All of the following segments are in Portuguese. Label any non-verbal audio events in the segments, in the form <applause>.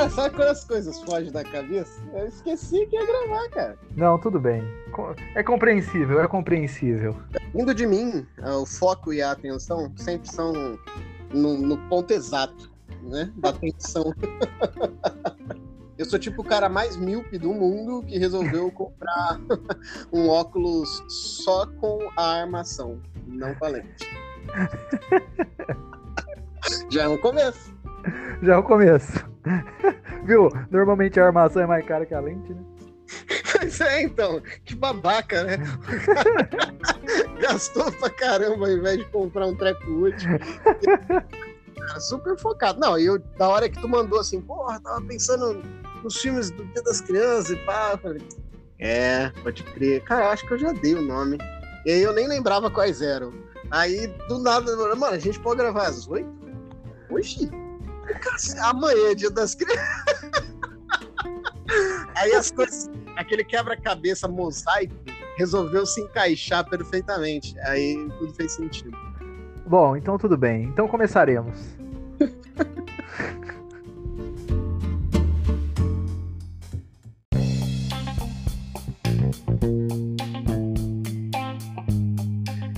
Cara, sabe quando as coisas fogem da cabeça? Eu esqueci que ia gravar, cara. Não, tudo bem. É compreensível, é compreensível. Indo de mim, o foco e a atenção sempre são no, no ponto exato, né? Da atenção. <laughs> Eu sou tipo o cara mais míope do mundo que resolveu comprar <laughs> um óculos só com a armação, não com a lente. <laughs> Já é um começo. Já é um começo. <laughs> Viu? Normalmente a armação é mais cara que a lente, né? Pois é, então. Que babaca, né? <laughs> Gastou pra caramba ao invés de comprar um treco útil. Cara, super focado. Não, e eu, da hora que tu mandou assim, porra, tava pensando nos filmes do Dia das Crianças e pá. Falei, é, pode crer. Cara, acho que eu já dei o nome. E aí eu nem lembrava quais eram. Aí, do nada, mano, a gente pode gravar às oito? Oxi, amanhã é Dia das Crianças. <laughs> aí as coisas, aquele quebra-cabeça mosaico resolveu se encaixar perfeitamente. Aí tudo fez sentido. Bom, então tudo bem. Então começaremos. <laughs>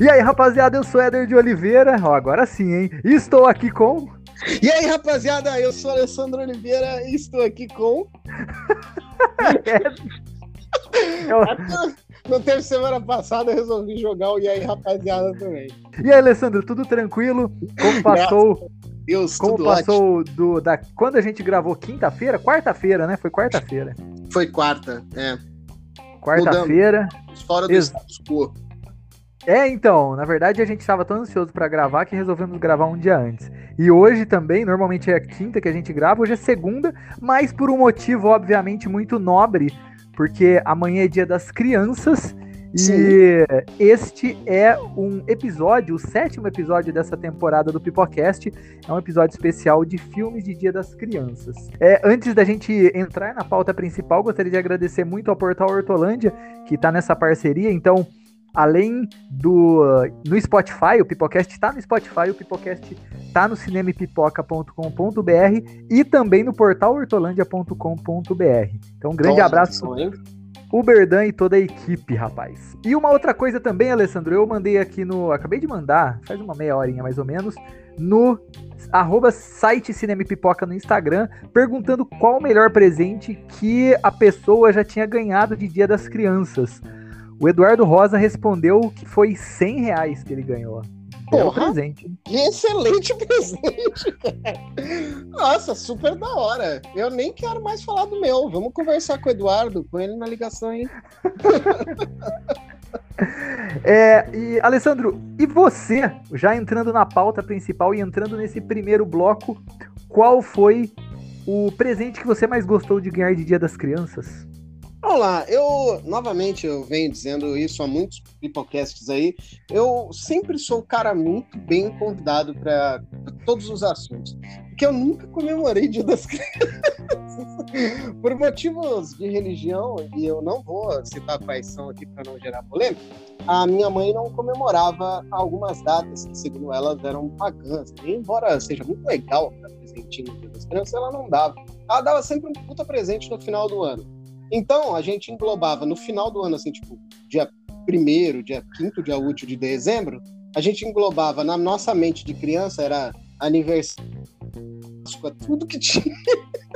E aí, rapaziada, eu sou Éder de Oliveira. Ó, agora sim, hein? Estou aqui com. E aí, rapaziada, eu sou Alessandro Oliveira e estou aqui com. <laughs> é. No tempo semana passada eu resolvi jogar o E aí, rapaziada, também. E aí, Alessandro, tudo tranquilo? Como passou? Deus, Como passou ótimo. do da quando a gente gravou quinta-feira, quarta-feira, né? Foi quarta-feira. Foi quarta, é. Quarta-feira. Fora do status quo. É, então, na verdade a gente estava tão ansioso para gravar que resolvemos gravar um dia antes. E hoje também, normalmente é quinta que a gente grava, hoje é segunda, mas por um motivo obviamente muito nobre, porque amanhã é dia das crianças Sim. e este é um episódio, o sétimo episódio dessa temporada do Pipocast, é um episódio especial de filmes de Dia das Crianças. É, antes da gente entrar na pauta principal, gostaria de agradecer muito ao Portal Hortolândia, que está nessa parceria, então além do no Spotify, o Pipocast está no Spotify, o Pipocast está no cinemapipoca.com.br e também no portal hortolândia.com.br. Então, um grande Bom, abraço. O Berdan e toda a equipe, rapaz. E uma outra coisa também, Alessandro, eu mandei aqui no. Acabei de mandar, faz uma meia horinha mais ou menos, no arroba site Cinema Pipoca no Instagram, perguntando qual o melhor presente que a pessoa já tinha ganhado de Dia das Crianças. O Eduardo Rosa respondeu que foi 100 reais que ele ganhou. Porra, presente. Que excelente <laughs> presente, cara. Nossa, super da hora. Eu nem quero mais falar do meu. Vamos conversar com o Eduardo, com ele na ligação aí. <laughs> É, e Alessandro, e você, já entrando na pauta principal e entrando nesse primeiro bloco, qual foi o presente que você mais gostou de ganhar de Dia das Crianças? Vamos lá, eu novamente eu venho dizendo isso há muitos pipocasts aí. Eu sempre sou um cara muito bem convidado para todos os assuntos, porque eu nunca comemorei Dia das <laughs> Crianças por motivos de religião e eu não vou citar quais são aqui para não gerar polêmica. A minha mãe não comemorava algumas datas que, segundo elas, eram pagãs. E, embora seja muito legal dar presentinho no Dia das Crianças, ela não dava. Ela dava sempre um puta presente no final do ano. Então, a gente englobava no final do ano, assim, tipo, dia primeiro, dia quinto, dia útil de dezembro, a gente englobava na nossa mente de criança, era aniversário, tudo que tinha,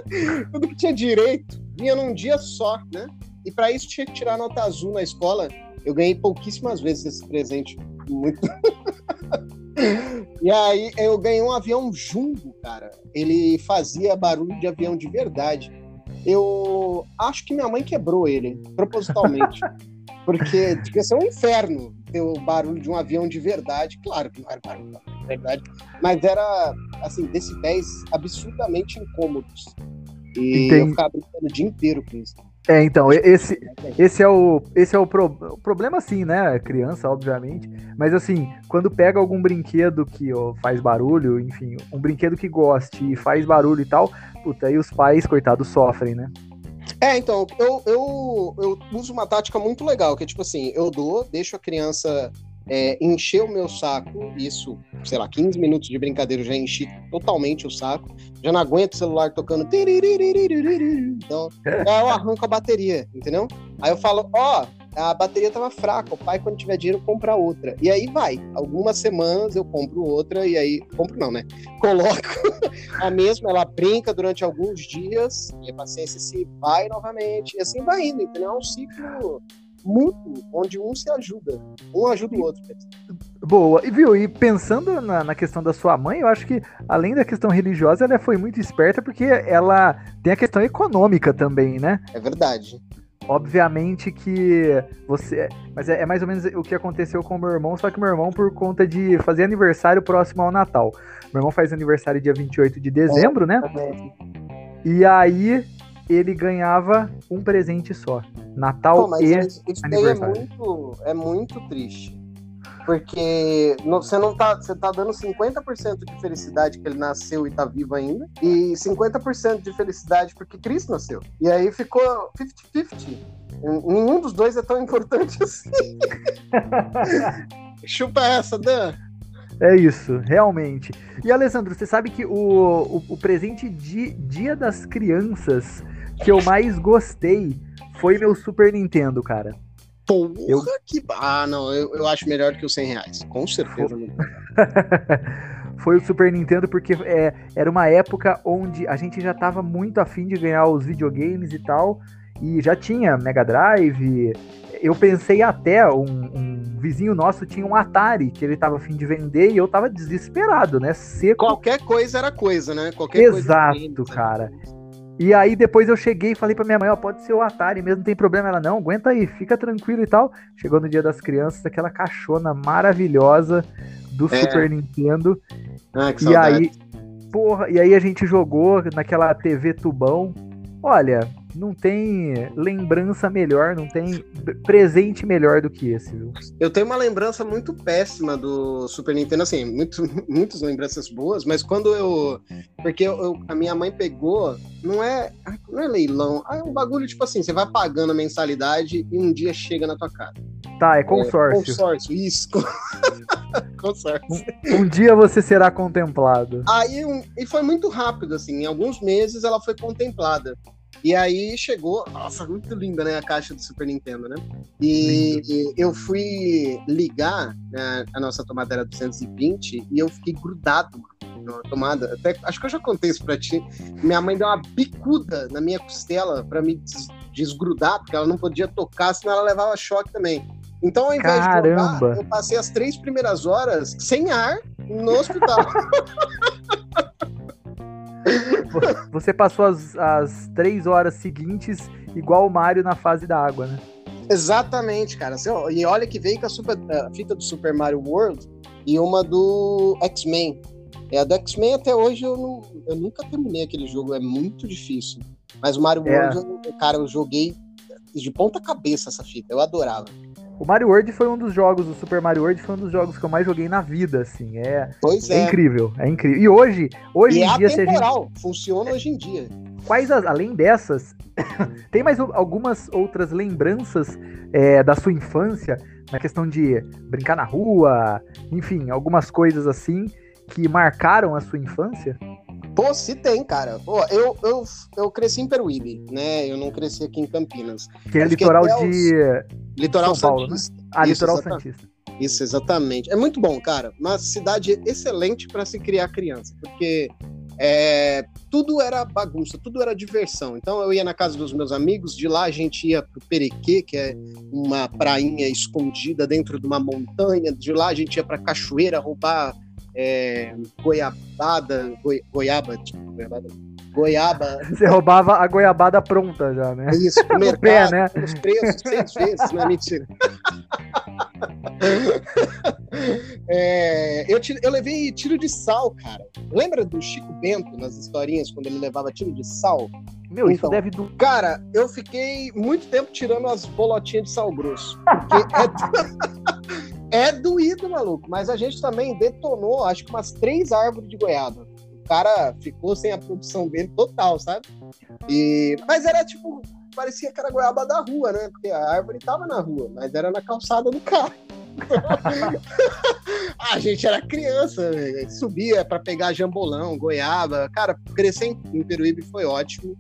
<laughs> tudo que tinha direito, vinha num dia só, né? E para isso tinha que tirar nota azul na escola. Eu ganhei pouquíssimas vezes esse presente, muito. <laughs> e aí eu ganhei um avião jumbo, cara. Ele fazia barulho de avião de verdade eu acho que minha mãe quebrou ele, propositalmente. <laughs> porque devia ser um inferno ter o barulho de um avião de verdade. Claro que não era barulho de verdade, mas era, assim, decibéis absurdamente incômodos. E Entendi. eu ficava brincando o dia inteiro com isso. É, então, esse, esse é o, esse é o, pro, o problema, sim, né? Criança, obviamente. Mas assim, quando pega algum brinquedo que ó, faz barulho, enfim, um brinquedo que goste e faz barulho e tal, puta, aí os pais, coitados, sofrem, né? É, então, eu, eu, eu uso uma tática muito legal, que é tipo assim, eu dou, deixo a criança é, encher o meu saco, isso, sei lá, 15 minutos de brincadeira, eu já enchi totalmente o saco, já não aguento o celular tocando. Então, <laughs> eu arranco a bateria, entendeu? Aí eu falo, ó, oh, a bateria tava fraca, o pai, quando tiver dinheiro, compra outra. E aí vai. Algumas semanas eu compro outra, e aí. Compro não, né? <laughs> Coloco a mesma, ela brinca durante alguns dias, e a paciência se vai novamente. E assim vai indo, entendeu? É um ciclo mútuo, onde um se ajuda. Um ajuda o outro. Boa. E viu, e pensando na, na, questão da sua mãe, eu acho que, além da questão religiosa, ela foi muito esperta porque ela tem a questão econômica também, né? É verdade. Obviamente que você. Mas é, é, mais ou menos o que aconteceu com o meu irmão, só que meu irmão, por conta de fazer aniversário próximo ao Natal. Meu irmão faz aniversário dia 28 de dezembro, né? E aí ele ganhava um presente só. Natal Pô, e isso, isso aniversário. é muito, é muito triste. Porque você não tá. Você tá dando 50% de felicidade que ele nasceu e tá vivo ainda. E 50% de felicidade porque Cristo nasceu. E aí ficou 50-50. Nenhum dos dois é tão importante <laughs> assim. <laughs> Chupa essa, Dan. É isso, realmente. E Alessandro, você sabe que o, o, o, presente de Dia das Crianças que eu mais gostei foi meu Super Nintendo, cara. Porra, eu... que. Ah, não, eu, eu acho melhor que os 100 reais. Com certeza. <laughs> Foi o Super Nintendo porque é, era uma época onde a gente já tava muito afim de ganhar os videogames e tal. E já tinha Mega Drive. Eu pensei até, um, um vizinho nosso tinha um Atari que ele tava afim de vender e eu tava desesperado, né? Seco. Qualquer coisa era coisa, né? Qualquer Exato, coisa cara. E aí depois eu cheguei e falei pra minha mãe, ó, pode ser o Atari mesmo, não tem problema. Ela, não, aguenta aí, fica tranquilo e tal. Chegou no dia das crianças, aquela caixona maravilhosa do é. Super Nintendo. Ah, que e saudade. aí, porra, e aí a gente jogou naquela TV tubão. Olha, não tem lembrança melhor, não tem presente melhor do que esse, viu? Eu tenho uma lembrança muito péssima do Super Nintendo, assim, muito, <laughs> muitas lembranças boas, mas quando eu. Porque eu, eu, a minha mãe pegou, não é, não é leilão, é um bagulho tipo assim: você vai pagando a mensalidade e um dia chega na tua casa. Tá, é consórcio. É, consórcio, isso. <laughs> consórcio. Um, um, dia você será contemplado. Aí, um, e foi muito rápido, assim, em alguns meses ela foi contemplada. E aí chegou, nossa, muito linda, né, a caixa do Super Nintendo, né? E, e eu fui ligar, né, a nossa tomada era 220 e eu fiquei grudado na tomada. Até, acho que eu já contei isso pra ti. Minha mãe deu uma bicuda na minha costela para me des desgrudar, porque ela não podia tocar, senão ela levava choque também. Então, ao invés Caramba. de jogar, eu passei as três primeiras horas sem ar no hospital. <laughs> Você passou as, as três horas seguintes igual o Mario na fase da água, né? Exatamente, cara. E olha que veio com a, super, a fita do Super Mario World e uma do X-Men. É, a do X-Men até hoje eu, não, eu nunca terminei aquele jogo, é muito difícil. Mas o Mario é. World, cara, eu joguei de ponta cabeça essa fita, eu adorava. O Mario World foi um dos jogos, o Super Mario World foi um dos jogos que eu mais joguei na vida, assim. É, pois é. é incrível, é incrível. E hoje, hoje e em é dia, atemporal, gente... funciona hoje em dia. Quais, as, além dessas, <coughs> tem mais algumas outras lembranças é, da sua infância, na questão de brincar na rua, enfim, algumas coisas assim que marcaram a sua infância? Pô, se tem, cara. Pô, eu, eu, eu cresci em Peruíbe, né? Eu não cresci aqui em Campinas. Que é litoral de. Litoral São Paulo, né? Santista. Né? Ah, Isso, litoral exatamente. Santista. Isso, exatamente. É muito bom, cara. Uma cidade excelente para se criar criança, porque é, tudo era bagunça, tudo era diversão. Então eu ia na casa dos meus amigos, de lá a gente ia pro Perequê, que é uma prainha escondida dentro de uma montanha, de lá a gente ia pra cachoeira roubar é, goiabada, goi, goiaba, tipo, goiabada, goiaba. Você roubava a goiabada pronta já, né? Isso, <laughs> no mercado, pé, né? os preços, seis vezes, não é mentira. é, eu, eu levei tiro de sal, cara. Lembra do Chico Bento nas historinhas, quando ele levava tiro de sal? Meu, então, isso deve do. Cara, eu fiquei muito tempo tirando as bolotinhas de sal grosso. Porque é... <laughs> É doído, maluco. Mas a gente também detonou, acho que umas três árvores de goiaba. O cara ficou sem a produção dele total, sabe? E... Mas era tipo, parecia que era goiaba da rua, né? Porque a árvore tava na rua, mas era na calçada do carro. <laughs> a gente era criança, subia para pegar jambolão, goiaba. Cara, crescer em Peruíbe foi ótimo.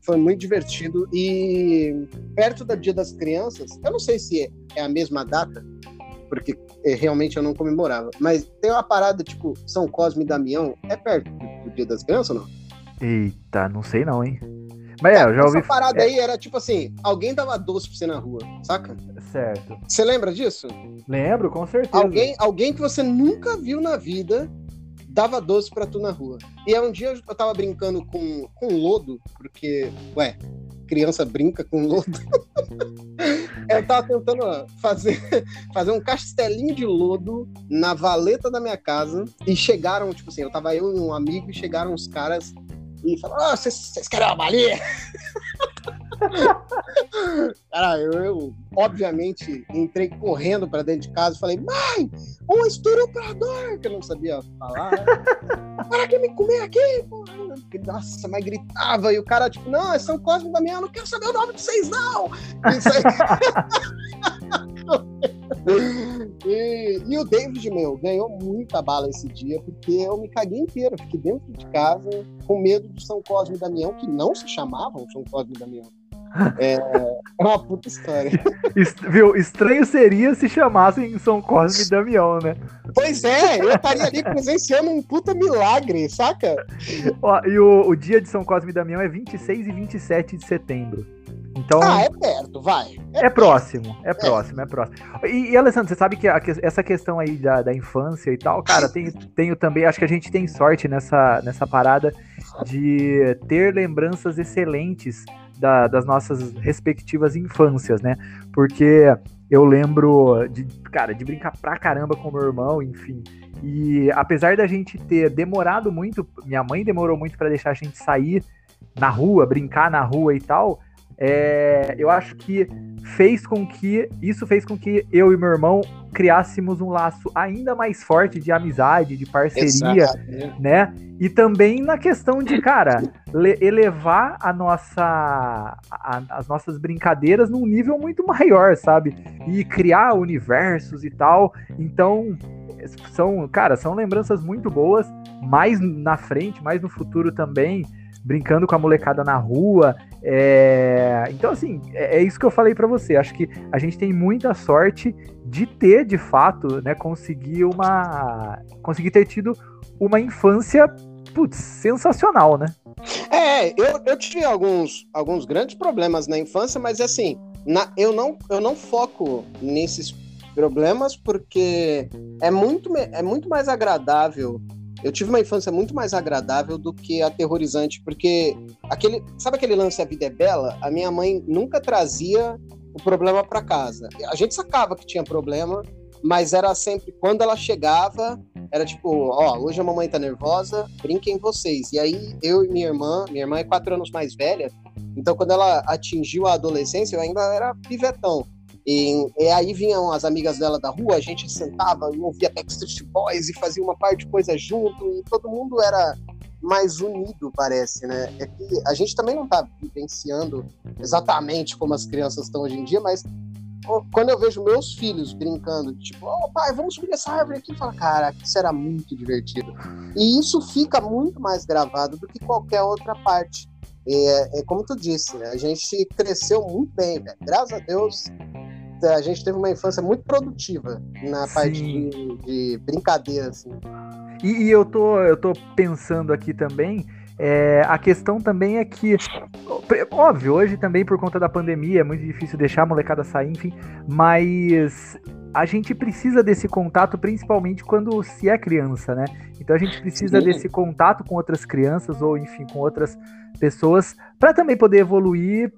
Foi muito divertido. E perto do Dia das Crianças, eu não sei se é a mesma data, porque é, realmente eu não comemorava. Mas tem uma parada tipo São Cosme e Damião. É perto do Dia das Crianças ou não? Eita, não sei não, hein? Mas é, eu já ouvi. Essa parada é. aí era tipo assim: alguém dava doce pra você na rua, saca? Certo. Você lembra disso? Lembro, com certeza. Alguém, alguém que você nunca viu na vida dava doce pra tu na rua. E aí um dia eu tava brincando com, com lodo, porque, ué, criança brinca com lodo. <laughs> eu tava tentando fazer, fazer um castelinho de lodo na valeta da minha casa e chegaram, tipo assim, eu tava eu e um amigo e chegaram os caras e falaram, ah, vocês querem uma balinha? Cara, eu, eu, obviamente entrei correndo para dentro de casa e falei, mãe, um estuprador, que eu não sabia falar. Né? <laughs> Para que me comer aqui? Nossa, mas gritava e o cara, tipo, não, é São Cosme da Minha, eu não quero saber o nome de vocês, não! <laughs> Isso aí... <laughs> e, e, o David, meu, ganhou muita bala esse dia, porque eu me caguei inteiro. Fiquei dentro de casa com medo do São Cosme e Damião, que não se chamavam São Cosme e Damião. É, é uma puta história. <laughs> Viu? Estranho seria se chamassem São Cosme e Damião, né? Pois é, eu estaria ali presenciando um puta milagre, saca? Ó, e o, o dia de São Cosme e Damião é 26 e 27 de setembro. Então, ah, é perto, vai. É, é próximo, é, é, próximo, é próximo. E, e, Alessandro, você sabe que a, essa questão aí da, da infância e tal, cara, tem, tenho também, acho que a gente tem sorte nessa, nessa parada de ter lembranças excelentes da, das nossas respectivas infâncias, né? Porque eu lembro de, cara, de brincar pra caramba com meu irmão, enfim. E apesar da gente ter demorado muito, minha mãe demorou muito para deixar a gente sair na rua, brincar na rua e tal, é, eu acho que fez com que isso fez com que eu e meu irmão criássemos um laço ainda mais forte de amizade, de parceria, Exato. né? E também na questão de, cara, elevar a nossa, a, as nossas brincadeiras num nível muito maior, sabe? E criar universos e tal. Então, são, cara, são lembranças muito boas. Mais na frente, mais no futuro também brincando com a molecada na rua. É... Então, assim, é, é, isso que eu falei para você. Acho que a gente tem muita sorte de ter, de fato, né, conseguir uma. conseguir ter tido uma infância, putz, sensacional, né? É, eu, eu tive alguns, alguns grandes problemas na infância, mas assim, na, eu, não, eu não foco nesses problemas porque é muito, é muito mais agradável eu tive uma infância muito mais agradável do que aterrorizante, porque aquele, sabe aquele lance A Vida é Bela? A minha mãe nunca trazia o problema para casa. A gente sacava que tinha problema, mas era sempre quando ela chegava, era tipo, ó, hoje a mamãe tá nervosa, brinquem vocês. E aí eu e minha irmã, minha irmã é quatro anos mais velha, então quando ela atingiu a adolescência, eu ainda era pivetão. E, e, aí vinham as amigas dela da rua, a gente sentava e ouvia Backstreet Boys e fazia uma parte de coisa junto, e todo mundo era mais unido, parece, né? É que a gente também não tá vivenciando exatamente como as crianças estão hoje em dia, mas quando eu vejo meus filhos brincando, tipo, oh, pai, vamos subir essa árvore aqui, fala, cara, isso era muito divertido. E isso fica muito mais gravado do que qualquer outra parte. É, é como tu disse, né? a gente cresceu muito bem, velho. Graças a Deus, a gente teve uma infância muito produtiva na Sim. parte de, de brincadeira, assim. E, e, eu, tô, eu tô pensando aqui também, é, a questão também é que, óbvio, hoje também por conta da pandemia é muito difícil deixar a molecada sair, enfim, mas a gente precisa desse contato principalmente quando se é criança, né? Então a gente precisa Sim. desse contato com outras crianças ou, enfim, com outras pessoas para também poder evoluir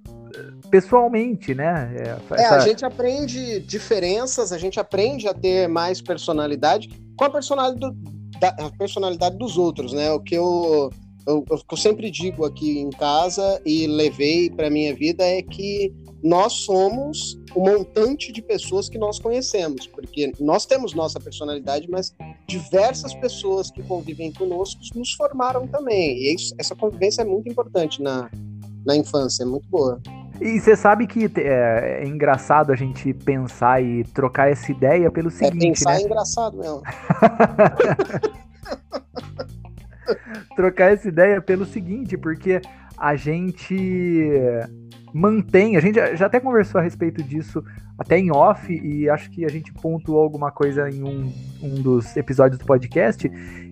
pessoalmente, né? É, essa... é, a gente aprende diferenças, a gente aprende a ter mais personalidade com a personalidade, do, da, a personalidade dos outros, né? O que eu, eu, eu sempre digo aqui em casa e levei para minha vida é que nós somos o montante de pessoas que nós conhecemos, porque nós temos nossa personalidade, mas diversas pessoas que convivem conosco nos formaram também. E isso, essa convivência é muito importante na, na infância, é muito boa. E você sabe que é, é, engraçado a gente pensar e trocar essa ideia pelo é, seguinte, é, pensar né? é engraçado mesmo. <laughs> trocar essa ideia pelo seguinte, porque a gente mantém, a gente já até conversou a respeito disso até em off, e acho que a gente pontuou alguma coisa em um, um dos episódios do podcast,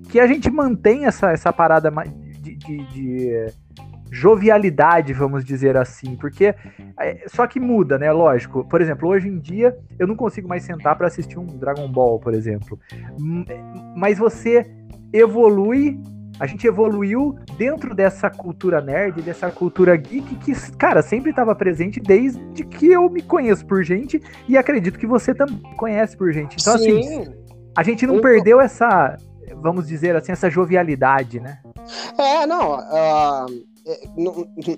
que a gente mantém essa, essa parada de, de, de jovialidade, vamos dizer assim, porque é, só que muda, né? Lógico. Por exemplo, hoje em dia eu não consigo mais sentar para assistir um Dragon Ball, por exemplo. Mas você evolui a gente evoluiu dentro dessa cultura nerd, dessa cultura geek que, cara, sempre estava presente desde que eu me conheço por gente e acredito que você também conhece por gente. Então, assim, Sim. assim, a gente não perdeu essa, vamos dizer assim, essa jovialidade, né? É, não. Uh,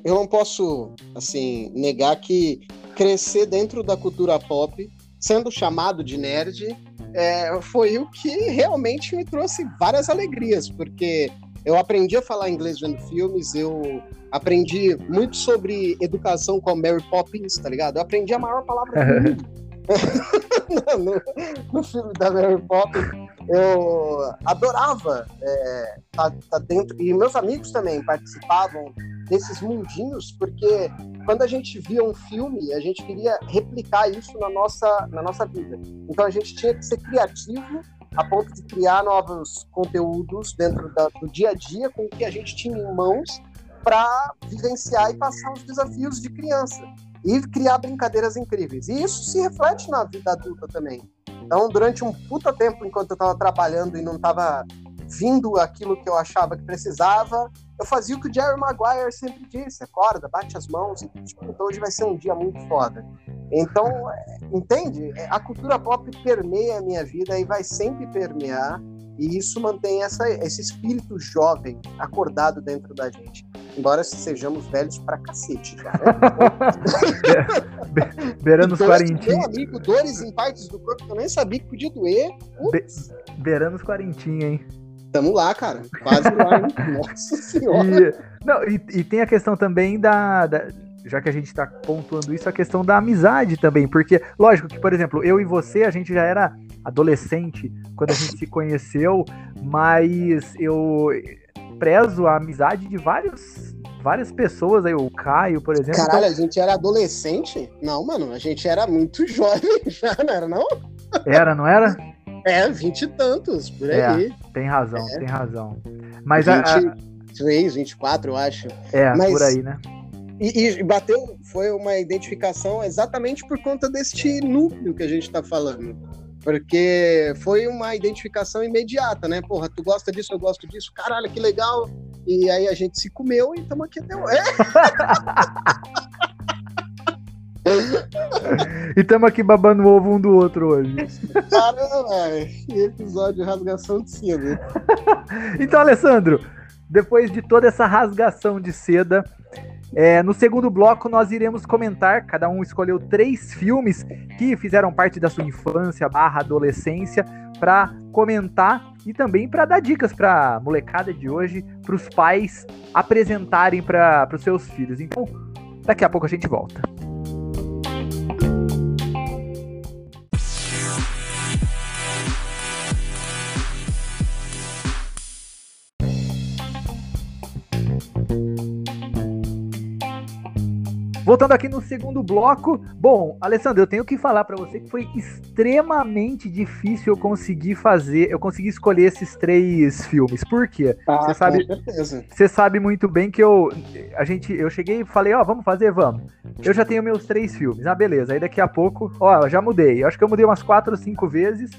eu não posso, assim, negar que crescer dentro da cultura pop, sendo chamado de nerd, é, foi o que realmente me trouxe várias alegrias, porque eu aprendi a falar inglês vendo filmes, eu aprendi muito sobre educação com Mary Poppins, tá ligado? Eu aprendi a maior palavra do <laughs> mundo. <laughs> no, no, filme da Mary Poppins, eu adorava é, tá, tá dentro, e meus amigos também participavam desses mundinhos, porque quando a gente via um filme, a gente queria replicar isso na nossa, na nossa vida. Então a gente tinha que ser criativo a ponto de criar novos conteúdos dentro da, do dia a dia com o que a gente tinha em mãos para vivenciar e passar os desafios de criança e criar brincadeiras incríveis. E isso se reflete na vida adulta também. Então, durante um puta tempo, enquanto eu estava trabalhando e não estava vindo aquilo que eu achava que precisava, eu fazia o que o Jerry Maguire sempre disse: acorda, bate as mãos, tipo, então hoje vai ser um dia muito foda. Então, é, entende? É, a cultura pop permeia a minha vida e vai sempre permear, e isso mantém essa, esse espírito jovem acordado dentro da gente. Embora sejamos velhos pra cacete já, né? <laughs> Beirando os quarentinhos. Meu amigo, dores em partes do corpo que eu nem sabia que podia doer. Be beirando os quarentinhos, hein? Tamo lá, cara. Quase lá, hein? <laughs> Nossa senhora. E, não, e, e, tem a questão também da, da já que a gente está pontuando isso, a questão da amizade também, porque, lógico que, por exemplo, eu e você, a gente já era adolescente quando a gente se conheceu, mas eu prezo a amizade de vários, várias pessoas aí, o Caio, por exemplo. Caralho, então... a gente era adolescente? Não, mano, a gente era muito <laughs> jovem já, não era não? Era, não era? É, vinte e tantos, por é, aí. Tem razão, é. tem razão. Mas 23, a... 24, eu acho. É, Mas, por aí, né? E, e, bateu, foi uma identificação exatamente por conta deste núcleo que a gente está falando. Porque foi uma identificação imediata, né? Porra, tu gosta disso, eu gosto disso, caralho, que legal. E aí a gente se comeu e estamos aqui até hoje. <laughs> e estamos aqui babando o ovo um do outro hoje. Caramba. Que episódio de rasgação de seda. <laughs> então, Alessandro, depois de toda essa rasgação de seda, é, no segundo bloco, nós iremos comentar. Cada um escolheu três filmes que fizeram parte da sua infância barra adolescência para comentar e também para dar dicas para molecada de hoje, para os pais apresentarem para os seus filhos. Então, daqui a pouco a gente volta. Voltando aqui no segundo bloco. Bom, Alessandro, eu tenho que falar para você que foi extremamente difícil eu conseguir fazer, eu consegui escolher esses três filmes. Por quê? Ah, você sabe, você sabe muito bem que eu a gente eu cheguei e falei, ó, oh, vamos fazer, vamos. Eu já tenho meus três filmes. Ah, beleza. Aí daqui a pouco, ó, já mudei. Eu acho que eu mudei umas quatro ou cinco vezes.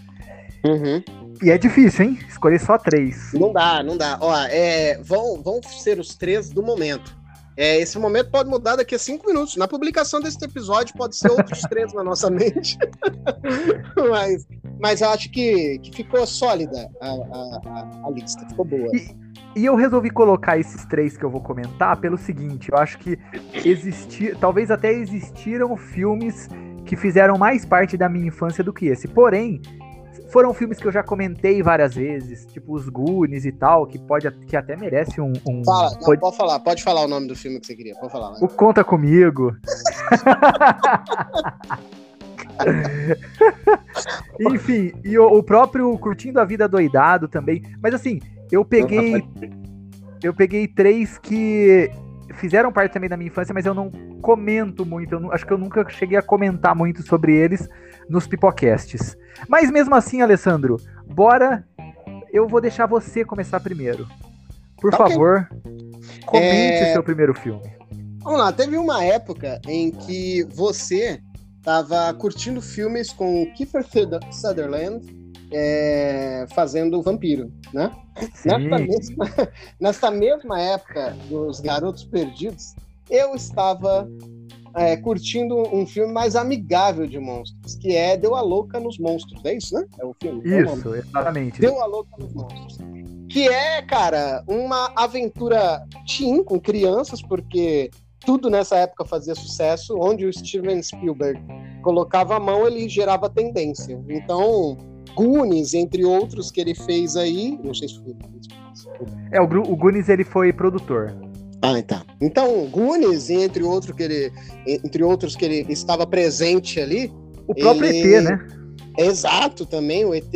Uhum. E é difícil, hein? Escolher só três. Não dá, não dá. Ó, é, vão, vão ser os três do momento. É, esse momento pode mudar daqui a cinco minutos. Na publicação desse episódio pode ser outros três na nossa mente. <laughs> mas, mas eu acho que, que ficou sólida a, a, a lista, ficou boa. E, e, eu resolvi colocar esses três que eu vou comentar pelo seguinte: eu acho que existir, talvez até existiram filmes que fizeram mais parte da minha infância do que esse. Porém, foram filmes que eu já comentei várias vezes, tipo os Goonies e tal, que pode que até merece um. um Fala, não, pode... pode... falar, pode falar o nome do filme que você queria, pode falar. Né? O Conta Comigo. <laughs> Enfim, e o, o, próprio Curtindo a Vida Doidado também. Mas assim, eu peguei. Eu peguei três que fizeram parte também da minha infância, mas eu não comento muito. Eu não, acho que eu nunca cheguei a comentar muito sobre eles nos pipocasts. Mas mesmo assim, Alessandro, bora. Eu vou deixar você começar primeiro. Por okay. favor, comente é... seu primeiro filme. Vamos lá, teve uma época em que você estava curtindo filmes com Kiefer Sutherland é, fazendo vampiro, né? Nesta mesma, <laughs> nesta mesma época dos Garotos Perdidos, eu estava é, curtindo um filme mais amigável de monstros, que é Deu a Louca nos Monstros, é isso, né? É o filme. Isso, é exatamente. Deu a Louca nos Monstros. Que é, cara, uma aventura teen com crianças, porque tudo nessa época fazia sucesso, onde o Steven Spielberg colocava a mão, ele gerava tendência. Então, Goonies, entre outros que ele fez aí, não sei se foi. É, o, o Goonies ele foi produtor. Ah, tá. Então, Goonies, entre, outro que ele, entre outros que ele estava presente ali. O próprio ele... ET, né? Exato, também, o ET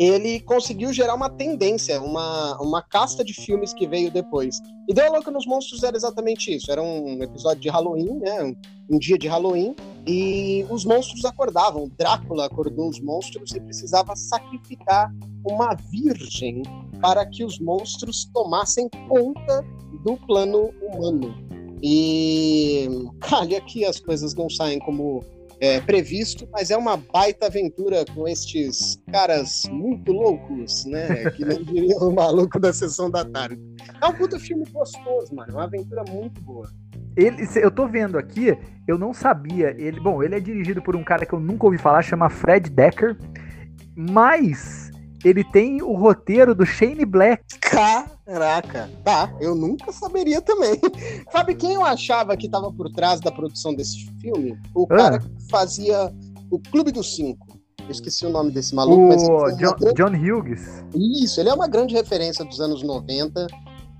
ele conseguiu gerar uma tendência, uma, uma casta de filmes que veio depois. E Deu a Louca nos Monstros era exatamente isso. Era um episódio de Halloween, né? Um, um, dia de Halloween, e os monstros acordavam. Drácula acordou os monstros e precisava sacrificar uma virgem para que os monstros tomassem conta do plano humano. E <laughs> calha que as coisas não saem como é, previsto, mas é uma baita aventura com estes caras muito loucos, né? Que não diria o maluco da sessão da tarde. É um puta filme gostoso, mano. É uma aventura muito boa. Ele, eu tô vendo aqui, eu não sabia. Ele, bom, ele é dirigido por um cara que eu nunca ouvi falar, chama Fred Decker. Mas ele tem o roteiro do Shane Black. Caraca, tá, eu nunca saberia também. <laughs> Sabe quem eu achava que estava por trás da produção desse filme? O ah. cara que fazia o Clube dos Cinco. Eu esqueci o nome desse maluco. O mas John, grande... John Hughes. Isso, ele é uma grande referência dos anos 90.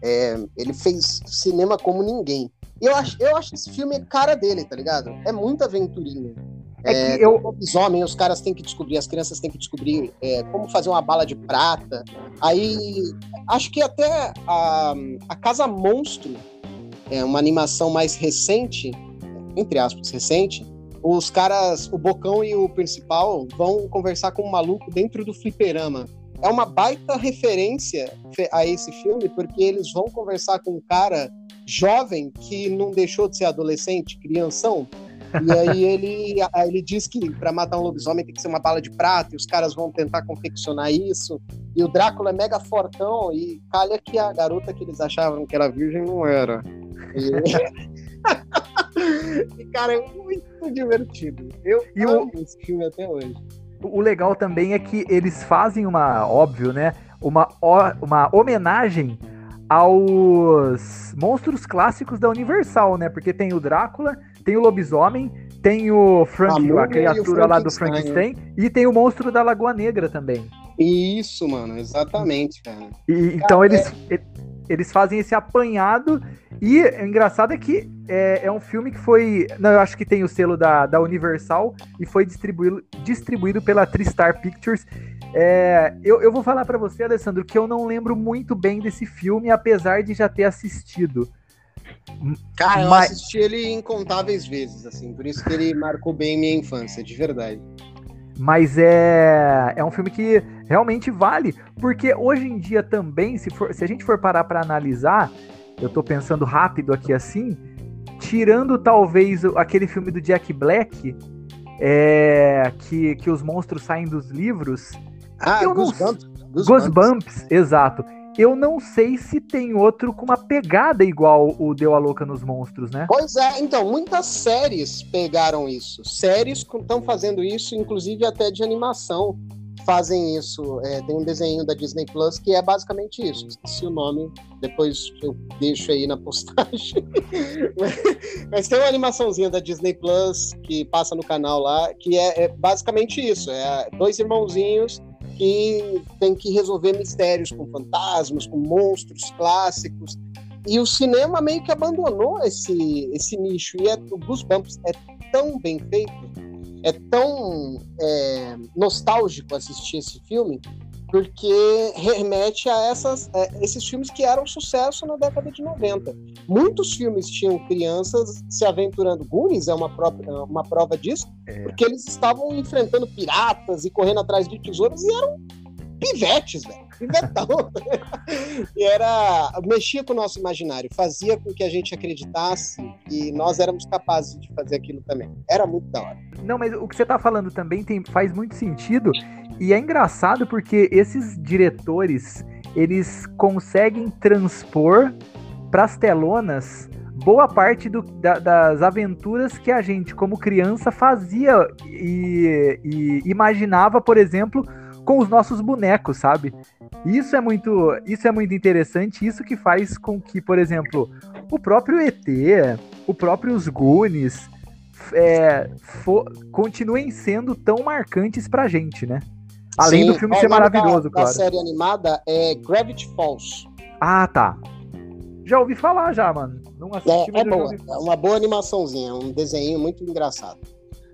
É, ele fez cinema como ninguém. E eu acho, eu acho esse filme cara dele, tá ligado? É muita aventurinha. É, que eu... Os homens, os caras têm que descobrir, as crianças têm que descobrir é, como fazer uma bala de prata. Aí, acho que até a, a Casa Monstro, é uma animação mais recente, entre aspas, recente, os caras, o Bocão e o principal, vão conversar com um maluco dentro do fliperama. É uma baita referência a esse filme, porque eles vão conversar com um cara jovem que não deixou de ser adolescente, crianção, e aí ele, ele diz que para matar um lobisomem tem que ser uma bala de prata, e os caras vão tentar confeccionar isso. E o Drácula é mega fortão, e calha que a garota que eles achavam que era virgem não era. E, <laughs> e cara, é muito divertido. Eu e amo o... esse filme até hoje. O legal também é que eles fazem uma, óbvio, né? Uma, uma homenagem aos monstros clássicos da Universal, né? Porque tem o Drácula, tem o lobisomem, tem o Frank, a, a criatura lá do Frankenstein, e tem o monstro da Lagoa Negra também. Isso, mano, exatamente, cara. E, cara então eles, é... eles fazem esse apanhado, e o engraçado é que é, é, um filme que foi. Não, eu acho que tem o selo da, da Universal e foi distribuído, distribuído pela Tristar Pictures. É, eu, eu vou falar para você, Alessandro, que eu não lembro muito bem desse filme, apesar de já ter assistido. Cara, eu Mas... assisti ele incontáveis vezes, assim, por isso que ele marcou bem minha infância, de verdade. Mas é, é um filme que realmente vale, porque hoje em dia também, se, for, se a gente for parar para analisar, eu tô pensando rápido aqui assim, tirando talvez aquele filme do Jack Black, é, que, que os monstros saem dos livros, ah, Goosebumps. Goosebumps, exato. Eu não sei se tem outro com uma pegada igual o Deu a Louca nos Monstros, né? Pois é, então, muitas séries pegaram isso. Séries estão fazendo isso, inclusive até de animação. fazem isso. É, tem um desenho da Disney Plus que é basicamente isso. Esqueci o nome, depois eu deixo aí na postagem. <laughs> Mas tem uma animaçãozinha da Disney Plus que passa no canal lá, que é, é basicamente isso. É dois irmãozinhos que tem que resolver mistérios com fantasmas, com monstros clássicos. E o cinema meio que abandonou esse, esse nicho. E é, o Goosebumps é tão bem feito, é tão é, nostálgico assistir esse filme, porque remete a essas, é, esses filmes que eram sucesso na década de 90. Muitos filmes tinham crianças se aventurando. Goonies é uma, própria, uma prova disso, é. porque eles estavam enfrentando piratas e correndo atrás de tesouros e eram pivetes, velho. Pivetão. e era. mexia com o nosso imaginário, fazia com que a gente acreditasse que nós éramos capazes de fazer aquilo também. Era muito da hora. Não, mas o que você tá falando também tem, faz muito sentido. E é engraçado porque esses diretores, eles conseguem transpor para as telonas boa parte do, da, das aventuras que a gente, como criança, fazia e, e, imaginava, por exemplo, com os nossos bonecos, sabe? Isso é muito, isso é muito interessante, isso que faz com que, por exemplo, o próprio ET, o próprio os Goonies, é, continuem sendo tão marcantes pra gente, né? Além Sim, do filme ser maravilhoso, da, claro. A série animada é Gravity Falls. Ah, tá. Já ouvi falar já, mano. Não assisti, é, é boa. É uma boa animaçãozinha, um desenho muito engraçado.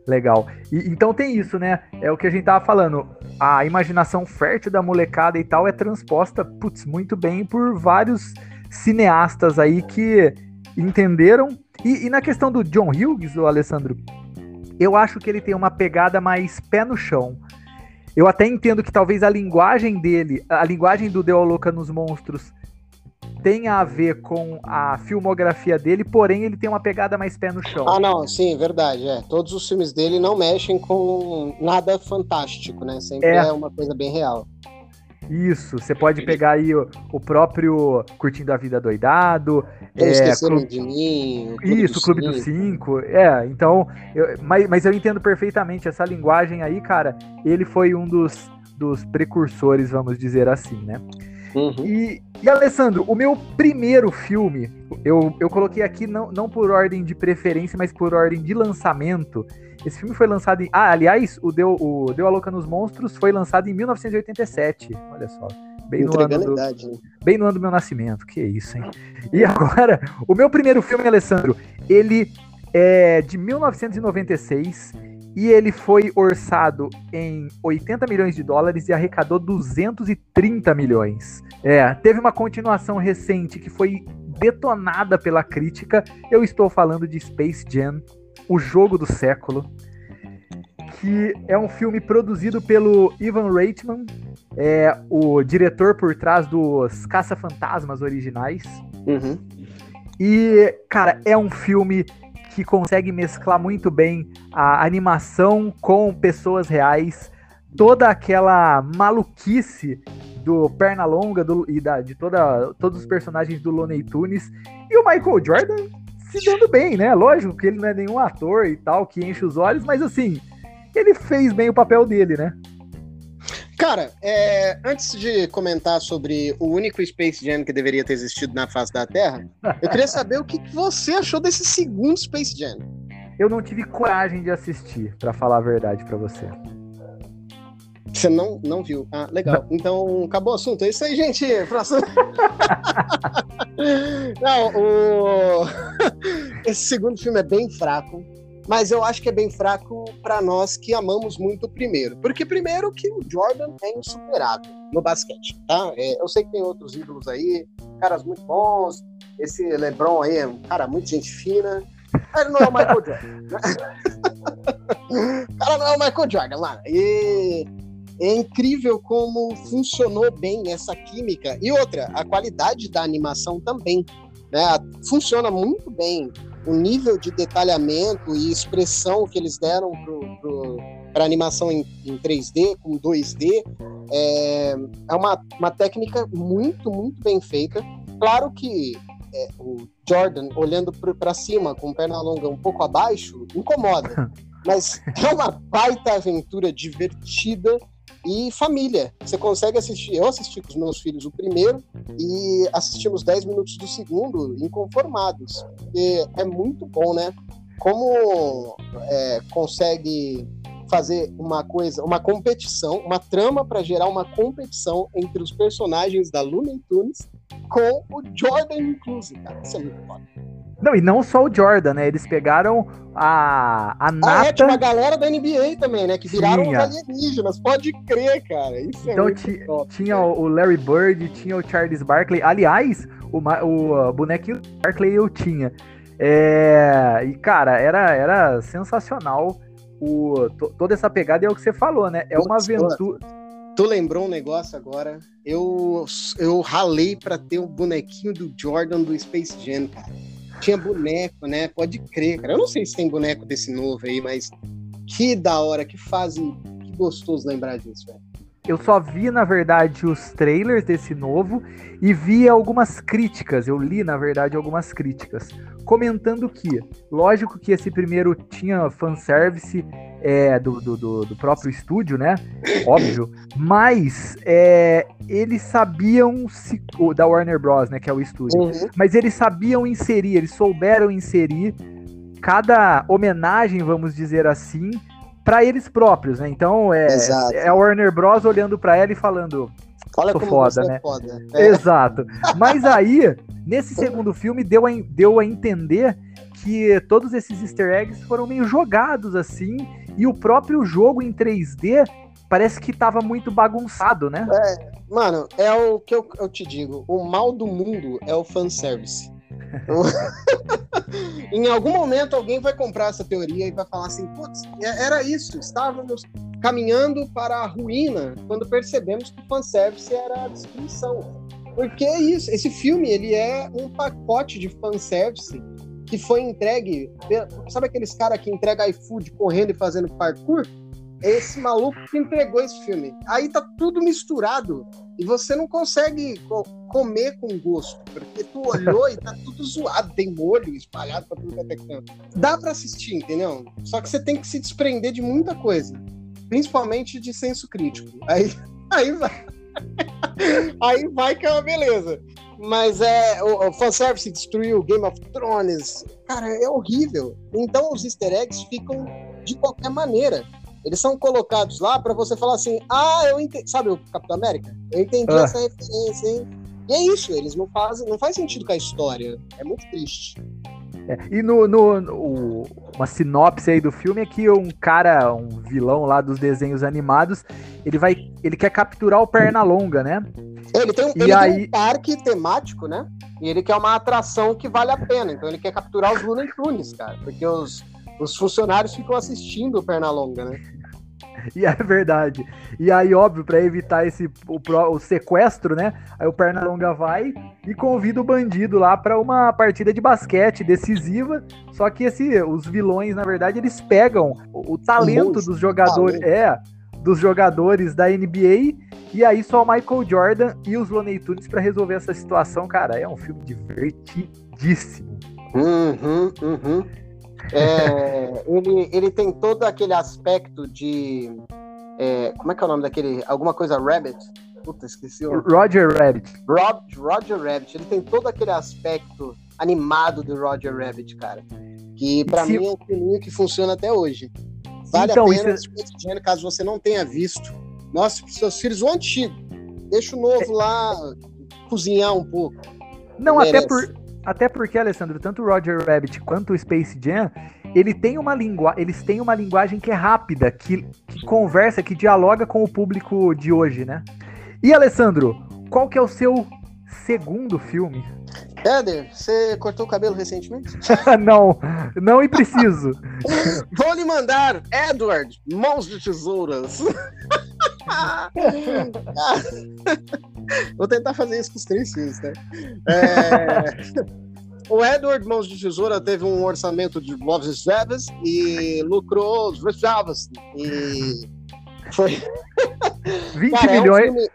Legal. E, então tem isso, né? É o que a gente tava falando. A imaginação fértil da molecada e tal é transposta, putz, muito bem por vários cineastas aí que entenderam. E, e na questão do John Hughes, o Alessandro, eu acho que ele tem uma pegada mais pé no chão. Eu até entendo que talvez a linguagem dele, a linguagem do Deu Louca nos Monstros, tenha a ver com a filmografia dele, porém ele tem uma pegada mais pé no chão. Ah, não, sim, verdade. É. Todos os filmes dele não mexem com nada fantástico, né? Sempre é, é uma coisa bem real. Isso, você pode pegar aí o, o, próprio Curtindo a Vida Doidado. é, Esqueceram de Mim. O Isso, o Clube dos Cinco. É, então, eu, mas, mas eu entendo perfeitamente essa linguagem aí, cara. Ele foi um dos, dos precursores, vamos dizer assim, né? Uhum. E, e, Alessandro, o meu primeiro filme, eu, eu coloquei aqui não, não por ordem de preferência, mas por ordem de lançamento. Esse filme foi lançado em. Ah, aliás, o Deu, o Deu a Louca nos Monstros foi lançado em 1987. Olha só. Bem no, ano do, né? bem no ano do meu nascimento. Que isso, hein? E agora, o meu primeiro filme, Alessandro, ele é de 1996 e ele foi orçado em 80 milhões de dólares e arrecadou 230 milhões. É, teve uma continuação recente que foi detonada pela crítica. Eu estou falando de Space Jam o Jogo do Século, que é um filme produzido pelo Ivan Reitman, é o diretor por trás dos Caça-Fantasmas originais. Uhum. E, cara, é um filme que consegue mesclar muito bem a animação com pessoas reais, toda aquela maluquice do Pernalonga do, e da, de toda, todos os personagens do Looney Tunes. E o Michael Jordan se dando bem, né? Lógico que ele não é nenhum ator e tal, que enche os olhos, mas assim, ele fez bem o papel dele, né? Cara, é, antes de comentar sobre o único Space Jam que deveria ter existido na face da Terra, eu queria saber o que você achou desse segundo Space Jam. Eu não tive coragem de assistir, para falar a verdade para você. Você não, não viu? Ah, legal. Então, acabou o assunto. É isso aí, gente. <laughs> Próximo. <laughs> não, o... <laughs> Esse segundo filme é bem fraco, mas eu acho que é bem fraco para nós que amamos muito o primeiro. Porque, primeiro, que o Jordan é insuperável no basquete, tá? É, eu sei que tem outros ídolos aí, caras muito bons. Esse LeBron aí é um cara muito gente fina. Ele não é o Michael Jordan. <laughs> o cara não é o Michael Jordan, mano. E é incrível como funcionou bem essa química. E outra, a qualidade da animação também. Né? Funciona muito bem. O nível de detalhamento e expressão que eles deram para a animação em, em, 3D, com 2D, é, é uma, uma técnica muito, muito bem feita. Claro que é, o Jordan olhando para cima com perna longa um pouco abaixo incomoda, <laughs> mas é uma baita aventura divertida e família. Você consegue assistir. Eu assisti com os meus filhos o primeiro e assistimos 10 minutos do segundo inconformados. Porque é muito bom, né? Como é, consegue fazer uma coisa, uma competição, uma trama para gerar uma competição entre os personagens da Looney Tunes com o Jordan inclusive, cara. Isso é muito foda. Não, e não só o Jordan, né? Eles pegaram a, a nata... Ah, é, uma galera da NBA também, né? Que viraram tinha. alienígenas. Pode crer, cara. Isso é então, muito tinha o Larry Bird, tinha o Charles Barkley. Aliás, o, o bonequinho do Barkley eu tinha. É, e, cara, era, era sensacional o, toda essa pegada. É o que você falou, né? É uma aventura... Tu lembrou um negócio agora? Eu, eu ralei para ter o bonequinho do Jordan do Space Jam, cara. Tinha boneco, né? Pode crer, cara. Eu não sei se tem boneco desse novo aí, mas que da hora, que fase, que gostoso lembrar disso, velho. Eu só vi, na verdade, os trailers desse novo e vi algumas críticas. Eu li, na verdade, algumas críticas. Comentando que, lógico que esse primeiro tinha fanservice é, do, do, do, próprio estúdio, né? Óbvio. Mas é, eles sabiam se, da Warner Bros, né? Que é o estúdio. Uhum. Mas eles sabiam inserir, eles souberam inserir cada homenagem, vamos dizer assim, para eles próprios, né? Então é, é a Warner Bros olhando para ela e falando, Olha Sou como foda, é né? É foda. É. Exato. Mas aí, nesse segundo filme, deu a, deu a entender que todos esses easter eggs foram meio jogados assim, e o próprio jogo em 3D parece que tava muito bagunçado, né? É, mano, é o que eu, eu te digo: o mal do mundo é o fanservice. <laughs> em algum momento alguém vai comprar essa teoria e vai falar assim: putz, é, era isso, estávamos caminhando para a ruína quando percebemos que o fanservice era a destruição. Porque é isso, esse filme ele é um pacote de fanservice que foi entregue. Sabe aqueles caras que entregam iFood correndo e fazendo parkour? É esse maluco que entregou esse filme. Aí tá tudo misturado e você não consegue comer com gosto, porque tu olhou e tá tudo zoado, tem molho espalhado pra tudo que é canto. Dá para assistir, entendeu? Só que você tem que se desprender de muita coisa, principalmente de senso crítico. Aí, <laughs> aí vai. <laughs> aí vai que é uma beleza. Mas é o, o fanservice destruiu Game of Thrones. Cara, é horrível. Então os easter eggs ficam de qualquer maneira. Eles são colocados lá para você falar assim: ah, eu entendi. Sabe o Capitão América? Eu entendi ah. essa referência, hein? E é isso, eles não fazem, não faz sentido com a história. É muito triste. É, e no, no, no, uma sinopse aí do filme é que um cara, um vilão lá dos desenhos animados, ele vai, ele quer capturar o Pernalonga, né? Ele tem, um, ele aí... tem um parque temático, né? E ele quer uma atração que vale a pena. Então ele quer capturar os Looney Tunes, cara, porque os, os funcionários ficam assistindo o Pernalonga, né? E é verdade. E aí, óbvio, para evitar esse o, o, sequestro, né? Aí o Pernalonga vai e convida o bandido lá para uma partida de basquete decisiva. Só que esse, os vilões, na verdade, eles pegam o, o talento dos jogadores, é, dos jogadores da NBA. E aí só o Michael Jordan e os Looney Tunes para resolver essa situação, cara. É um filme divertidíssimo. Uhum, uhum. É, ele, ele tem todo aquele aspecto de. É, como é que é o nome daquele. Alguma coisa Rabbit? Puta, esqueci o Roger Rabbit. Rob, Roger Rabbit. Ele tem todo aquele aspecto animado do Roger Rabbit, cara. Que para Se... mim é um filminho que funciona até hoje. Vale então, a pena isso... É caso você não tenha visto. Nossa, seus filhos, o antigo. Deixa o novo lá cozinhar um pouco. Não, até por até porque, Alessandro, tanto o Roger Rabbit quanto o Space Jam, ele tem uma lingua eles têm uma linguagem que é rápida, que, que conversa, que dialoga com o público de hoje, né? E, Alessandro, qual que é o seu segundo filme? Éder, você cortou o cabelo recentemente? <laughs> não, não e preciso. <laughs> Vou lhe mandar, Edward, Mãos de Tesouras. <laughs> Vou tentar fazer isso com os três filhos, né? É... O Edward Mãos de Tesoura teve um orçamento de 9 reservas e lucrou os reservas. E foi. <laughs> 20 Cara, milhões. É um filme...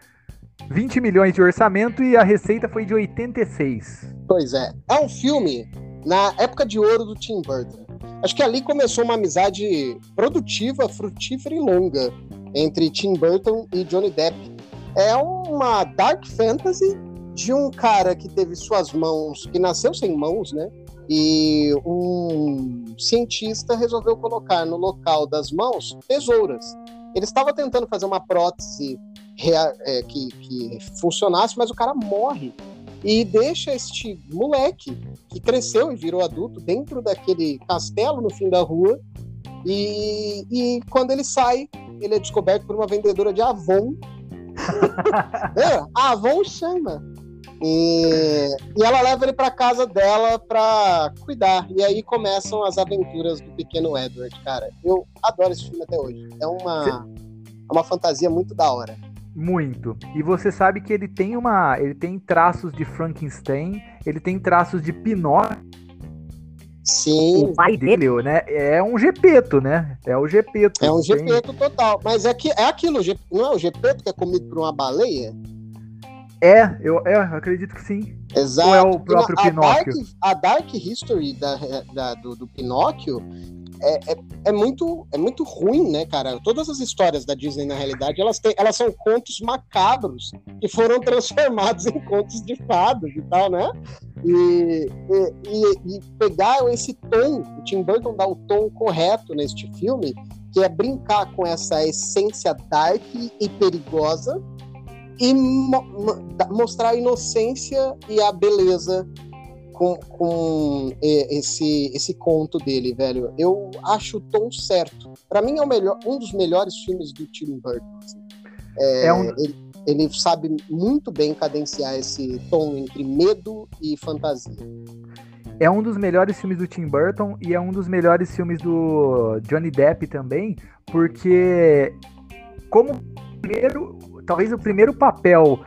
20 milhões de orçamento e a receita foi de 86. Pois é. É um filme na época de ouro do Tim Burton. Acho que ali começou uma amizade produtiva, frutífera e longa entre Tim Burton e Johnny Depp. É uma dark fantasy de um cara que teve suas mãos, que nasceu sem mãos, né? E um cientista resolveu colocar no local das mãos tesouras. Ele estava tentando fazer uma prótese é, que, que funcionasse, mas o cara morre e deixa este moleque que cresceu e virou adulto dentro daquele castelo no fim da rua. E, e quando ele sai, ele é descoberto por uma vendedora de Avon. <laughs> é, Avon chama. E, e ela leva ele para casa dela para cuidar. E aí começam as aventuras do pequeno Edward, cara. Eu adoro esse filme até hoje. É uma, é uma fantasia muito da hora. Muito. E você sabe que ele tem uma. Ele tem traços de Frankenstein, ele tem traços de Pinóquio. Sim. O pai dele, né? É um Gepeto, né? É o Gepeto. É um Gepeto total. Mas é, que, é aquilo, não é o Gepeto que é comido por uma baleia? É, eu, é, eu acredito que sim. Exato. Ou é o próprio a Pinóquio? Dark, a Dark History da, da do, do Pinóquio é, é, é, muito, é muito ruim, né, cara? Todas as histórias da Disney, na realidade, elas, têm, elas são contos macabros que foram <laughs> transformados em contos de fadas e tal, né? E, e, e, pegar esse tom, o Tim Burton dá o tom correto neste filme, que é brincar com essa essência dark e perigosa e mo mostrar a inocência e a beleza com, com esse, esse conto dele, velho. Eu acho o tom certo. Para mim é o melhor, um dos melhores filmes do Tim Burton. Assim. É, é um... ele, ele sabe muito bem cadenciar esse tom entre medo e fantasia. É um dos melhores filmes do Tim Burton e é um dos melhores filmes do Johnny Depp também, porque como primeiro, talvez o primeiro papel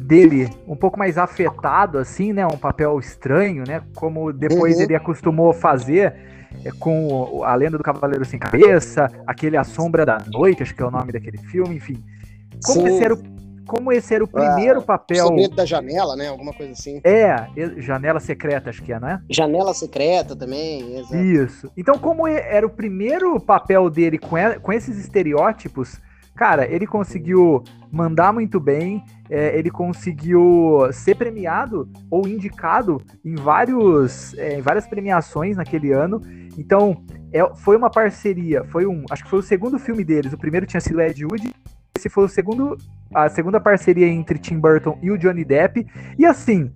dele um pouco mais afetado, assim, né? Um papel estranho, né? Como depois uhum. ele acostumou fazer é, com a Lenda do Cavaleiro Sem Cabeça, aquele A Sombra da Noite, acho que é o nome daquele filme, enfim. Como esse era o como esse era o primeiro ah, papel. O da janela, né? Alguma coisa assim. É, janela secreta, acho que é, não é? Janela secreta também, exato. Isso. Então, como era o primeiro papel dele com, com esses estereótipos, cara, ele conseguiu mandar muito bem, é, ele conseguiu ser premiado ou indicado em, vários, é, em várias premiações naquele ano. Então, é, foi uma parceria, foi um, acho que foi o segundo filme deles. O primeiro tinha sido Ed Wood, esse foi o segundo, a segunda parceria entre Tim Burton e o Johnny Depp. E assim,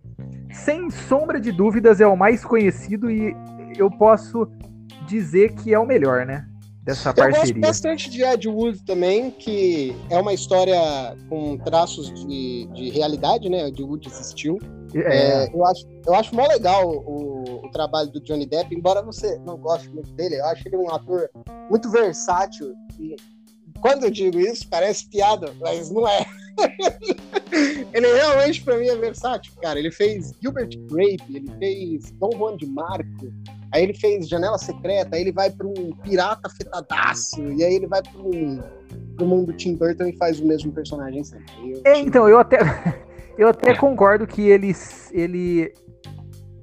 sem sombra de dúvidas, é o mais conhecido e eu posso dizer que é o melhor, né? Dessa parceria. Eu gosto bastante de Ed Wood também, que é uma história com traços de, de realidade, né? Ed Wood existiu. É. É, eu, acho, eu acho mó legal o, o, trabalho do Johnny Depp, embora você não goste muito dele, eu acho ele um ator muito versátil. E quando eu digo isso, parece piada, mas não é. <laughs> ele realmente, pra mim, é versátil, cara. Ele fez Gilbert Grape, ele fez Dom Juan de Marco, Aí ele fez Janela Secreta, aí ele vai para um pirata afetadaço, e aí ele vai para um pro mundo Tim Burton e faz o mesmo personagem sempre. Eu, é, então, eu até, <laughs> eu até concordo que ele, ele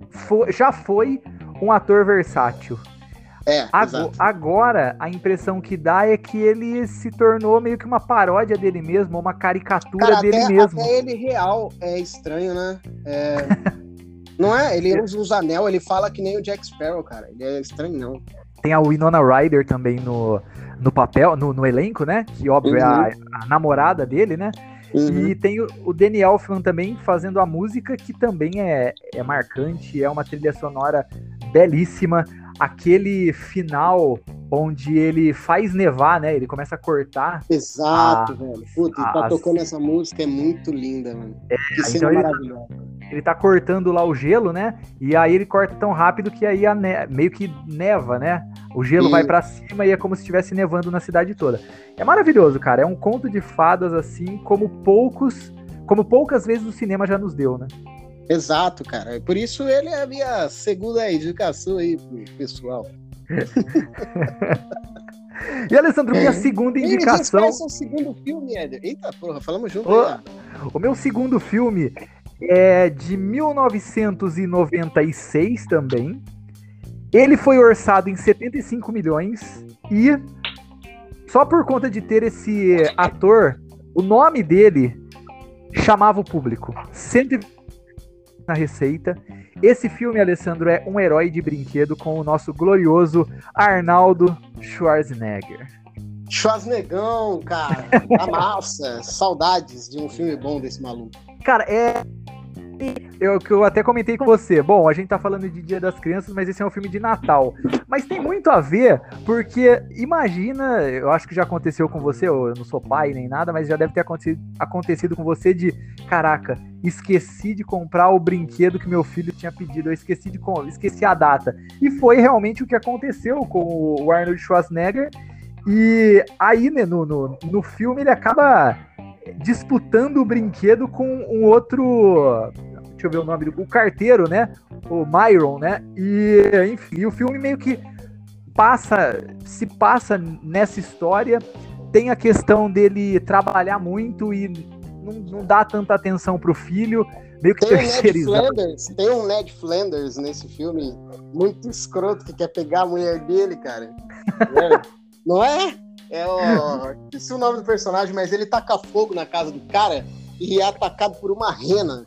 foi, já foi um ator versátil. É, agora, agora, a impressão que dá é que ele se tornou meio que uma paródia dele mesmo, uma caricatura Cara, dele até, mesmo. Até ele real é estranho, né? É... <laughs> Não é? Ele usa os anel, ele fala que nem o Jack Sparrow, cara. Ele é estranho, não. Tem a Winona Ryder também no, no papel, no, no elenco, né? Que óbvio uhum. é a, uhum. a, namorada dele, né? Uhum. E tem o, o Danny Elfman também fazendo a música, que também é, é marcante, é uma trilha sonora belíssima. Aquele final onde ele faz nevar, né? Ele começa a cortar. Exato, a, velho. Puta, a, tá tocando essa música, é muito linda, mano. É, que cena então maravilhosa. Ele, ele tá cortando lá o gelo, né? E aí ele corta tão rápido que aí ne... meio que neva, né? O gelo vai para cima e é como se estivesse nevando na cidade toda. É maravilhoso, cara. É um conto de fadas assim, como poucos, como poucas vezes o cinema já nos deu, né? Exato, cara. Por isso ele é a minha segunda indicação aí pro pessoal. <laughs> e Alessandro, minha segunda indicação. É o segundo filme, Éder? Eita porra, falamos junto o, aí. O meu segundo filme é de 1996 também. Ele foi orçado em 75 milhões e só por conta de ter esse ator, o nome dele chamava o público. Sempre na receita. Esse filme, Alessandro, é um herói de brinquedo com o nosso glorioso Arnaldo Schwarzenegger. Schwarzeneggão, cara, a <laughs> massa, saudades de um filme bom desse maluco. Cara, é eu, eu até comentei com você. Bom, a gente tá falando de Dia das Crianças, mas esse é um filme de Natal. Mas tem muito a ver, porque imagina, eu acho que já aconteceu com você, eu não sou pai nem nada, mas já deve ter acontecido, acontecido com você de, caraca, esqueci de comprar o brinquedo que meu filho tinha pedido, eu esqueci de esqueci a data. E foi realmente o que aconteceu com o Arnold Schwarzenegger. E aí, né, no, no, no filme ele acaba disputando o brinquedo com um outro. Deixa eu ver o nome do. O carteiro, né? O Myron, né? E, enfim, o filme meio que passa. Se passa nessa história. Tem a questão dele trabalhar muito e não, não dá tanta atenção pro filho. Meio que tem terceirizado. Um Flanders, tem um Ned Flanders nesse filme muito escroto que quer pegar a mulher dele, cara. <laughs> não é? É o. Esqueci o nome do personagem, mas ele taca fogo na casa do cara e é atacado por uma rena.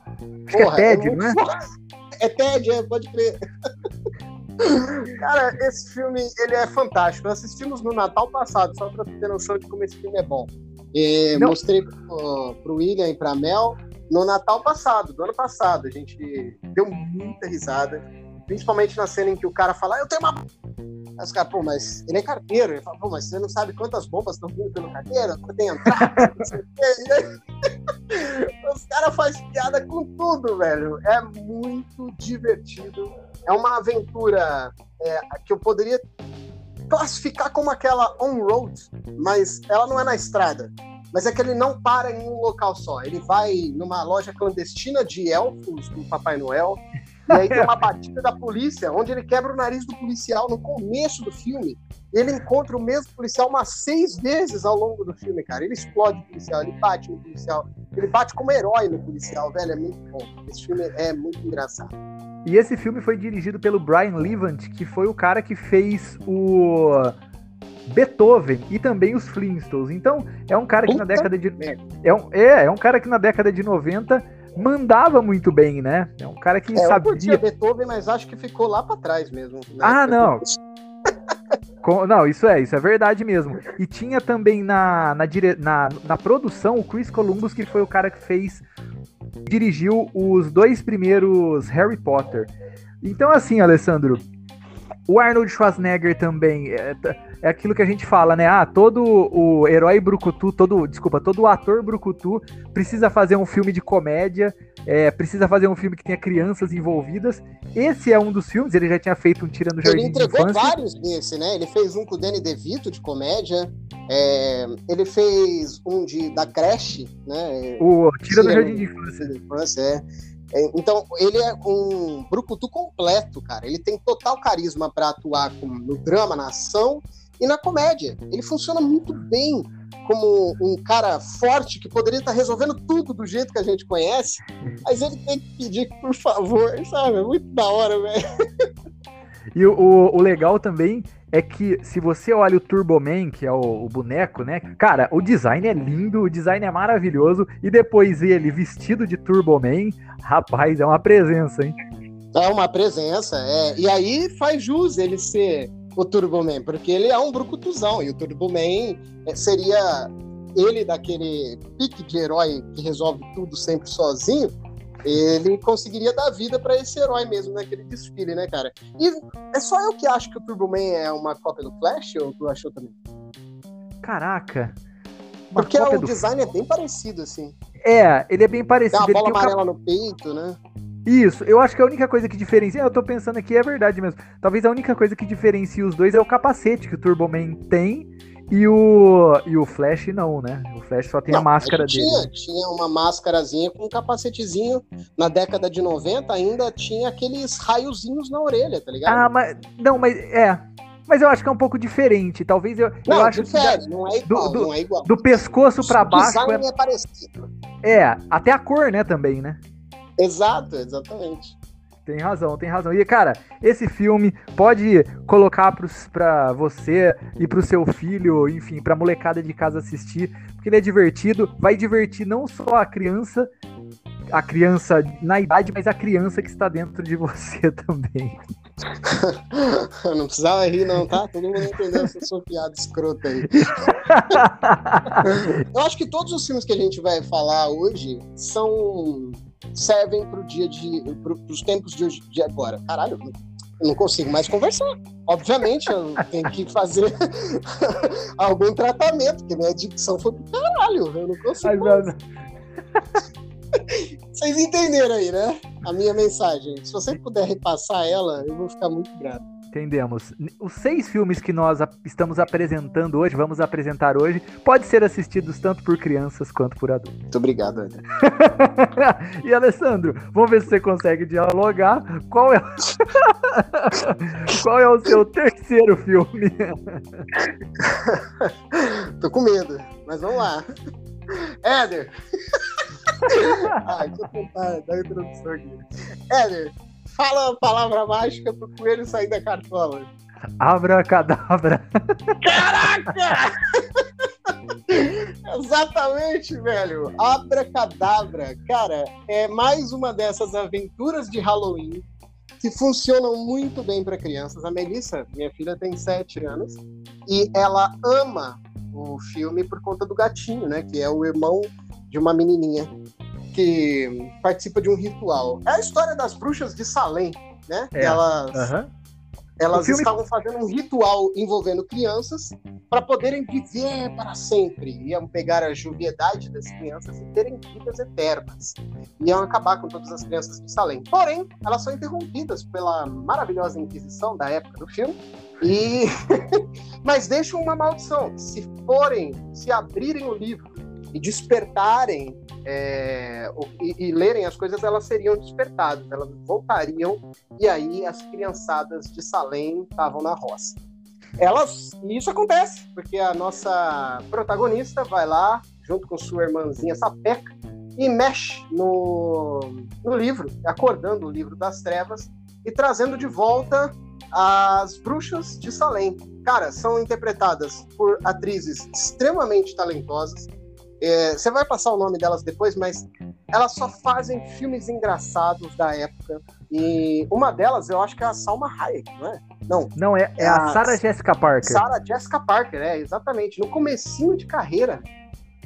Porra, é Ted, é muito... não é? <laughs> É Ted, é, pode crer. <laughs> Cara, esse filme ele é fantástico. Nós assistimos no Natal passado, só pra ter noção de como esse filme é bom. E mostrei pro, pro William e pra Mel no Natal passado, do ano passado. A gente deu muita risada. Principalmente na cena em que o cara fala, ah, eu tenho uma Aí os caras, pô, mas ele é carteiro. Ele fala, pô, mas você não sabe quantas bombas estão vindo pelo carteiro? Tem entrada, <laughs> Os caras fazem piada com tudo, velho. É muito divertido. É uma aventura é, que eu poderia classificar como aquela on-road, mas ela não é na estrada. Mas é que ele não para em um local só. Ele vai numa loja clandestina de elfos do Papai Noel e aí tem uma batida da polícia, onde ele quebra o nariz do policial no começo do filme. Ele encontra o mesmo policial umas seis vezes ao longo do filme, cara. Ele explode o policial, ele bate no policial, ele bate como herói no policial, velho. É muito bom. Esse filme é muito engraçado. E esse filme foi dirigido pelo Brian Levant, que foi o cara que fez o Beethoven e também os Flintstones. Então, é um cara que Puta na década de. É um, é, é um cara que na década de 90 mandava muito bem, né? É um cara que é, sabia. Eu curtia Beethoven, mas acho que ficou lá para trás mesmo. Né? Ah, não. <laughs> Com, não, isso é, isso é verdade mesmo. E tinha também na, na, dire, na, na produção o Chris Columbus, que foi o cara que fez. dirigiu os dois primeiros Harry Potter. Então, assim, Alessandro, o Arnold Schwarzenegger também. É, é aquilo que a gente fala, né? Ah, todo o herói brucutu, todo, desculpa, todo ator brucutu precisa fazer um filme de comédia, é, precisa fazer um filme que tenha crianças envolvidas. Esse é um dos filmes, ele já tinha feito um Tira no Jardim Ele entregou vários desse, né? Ele fez um com o Danny DeVito de comédia, é, ele fez um de, da creche, né? O Tira, Tira no Jardim de Infância. De infância é. É, então, ele é um brucutu completo, cara. Ele tem total carisma para atuar no drama, na ação e na comédia. Ele funciona muito bem como um cara forte que poderia estar resolvendo tudo do jeito que a gente conhece, mas ele tem que pedir por favor, sabe? É muito da hora, velho. <laughs> E o, o, legal também é que se você olha o Turboman, que é o, o, boneco, né? Cara, o design é lindo, o design é maravilhoso, e depois ele vestido de Turboman, rapaz, é uma presença, hein? É uma presença, é. E aí faz jus ele ser o Turboman, porque ele é um brucutuzão, e o Turboman é, seria ele daquele pique de herói que resolve tudo sempre sozinho, ele conseguiria dar vida para esse herói mesmo naquele desfile, né, cara? E é só eu que acho que o Turboman é uma cópia do Flash, ou tu achou também? Caraca! Porque o do... design é bem parecido, assim. É, ele é bem parecido. Tem uma bola amarela no peito, né? Isso, eu acho que a única coisa que diferencia, eu tô pensando aqui, é verdade mesmo. Talvez a única coisa que diferencia os dois é o capacete que o Turboman tem e o, e o Flash não, né? O Flash só tem não, a máscara dele. Tinha, tinha uma máscarazinha com um capacetezinho. Na década de 90 ainda tinha aqueles raiozinhos na orelha, tá ligado? Ah, mas. Não, mas. É. Mas eu acho que é um pouco diferente. Talvez eu. Não, eu acho difere, que. não é igual. Do, do, não é igual. do pescoço para baixo. É... é parecido. É, até a cor, né, também, né? Exato, exatamente. Tem razão, tem razão. E, cara, esse filme pode colocar pros, pra você e pro seu filho, enfim, pra molecada de casa assistir, porque ele é divertido, vai divertir não só a criança, a criança na idade, mas a criança que está dentro de <laughs> você também. <laughs> não precisava rir, não, tá? Todo mundo entendeu essa sua piada escrota aí. <laughs> Eu acho que todos os filmes que a gente vai falar hoje são servem para o dia de pro, os tempos de, hoje, de agora. Caralho, eu não consigo mais conversar. Obviamente, eu tenho que fazer <laughs> algum tratamento, porque minha dicção foi pro caralho. Eu não consigo. Vocês entenderam aí, né? A minha mensagem. Se você puder repassar ela, eu vou ficar muito grato. Entendemos. Os seis filmes que nós estamos apresentando hoje, vamos apresentar hoje, pode ser assistidos tanto por crianças quanto por adultos. Muito obrigado, André. <laughs> e Alessandro, vamos ver se você consegue dialogar. Qual é, <laughs> Qual é o seu terceiro filme? <laughs> Tô com medo, mas vamos lá. Éder! ah, deixa eu tentar dar a introdução aqui. Éder, fala a palavra mágica pro coelho sair da cartola. Abracadabra. Caraca! <laughs> Exatamente, velho. Abracadabra. Cara, é mais uma dessas aventuras de Halloween que funcionam muito bem para crianças. A Melissa, minha filha, tem sete anos e ela ama o filme por conta do gatinho, né? Que é o irmão de uma menininha que participa de um ritual. É a história das bruxas de Salem, né? É. Elas, uhum. elas filme... estavam fazendo um ritual envolvendo crianças para poderem viver para sempre. Iam pegar a juviedade das crianças e terem vidas eternas. Iam acabar com todas as crianças de Salem. Porém, elas são interrompidas pela maravilhosa Inquisição da época do filme. E <laughs> mas deixam uma maldição. Se forem, se abrirem o livro e despertarem é, e, e, lerem as coisas, elas seriam despertadas, elas voltariam e aí as criançadas de Salem estavam na roça. Elas, e isso acontece, porque a nossa protagonista vai lá, junto com sua irmãzinha Sapeca, e mexe no, no livro, acordando o livro das trevas e trazendo de volta as bruxas de Salem. Cara, são interpretadas por atrizes extremamente talentosas, é, você vai passar o nome delas depois, mas elas só fazem filmes engraçados da época. E uma delas, eu acho que é a Salma Hayek, não é? Não, não é, é a, a Sarah Jessica Parker. Sarah Jessica Parker, é, exatamente. No comecinho de carreira.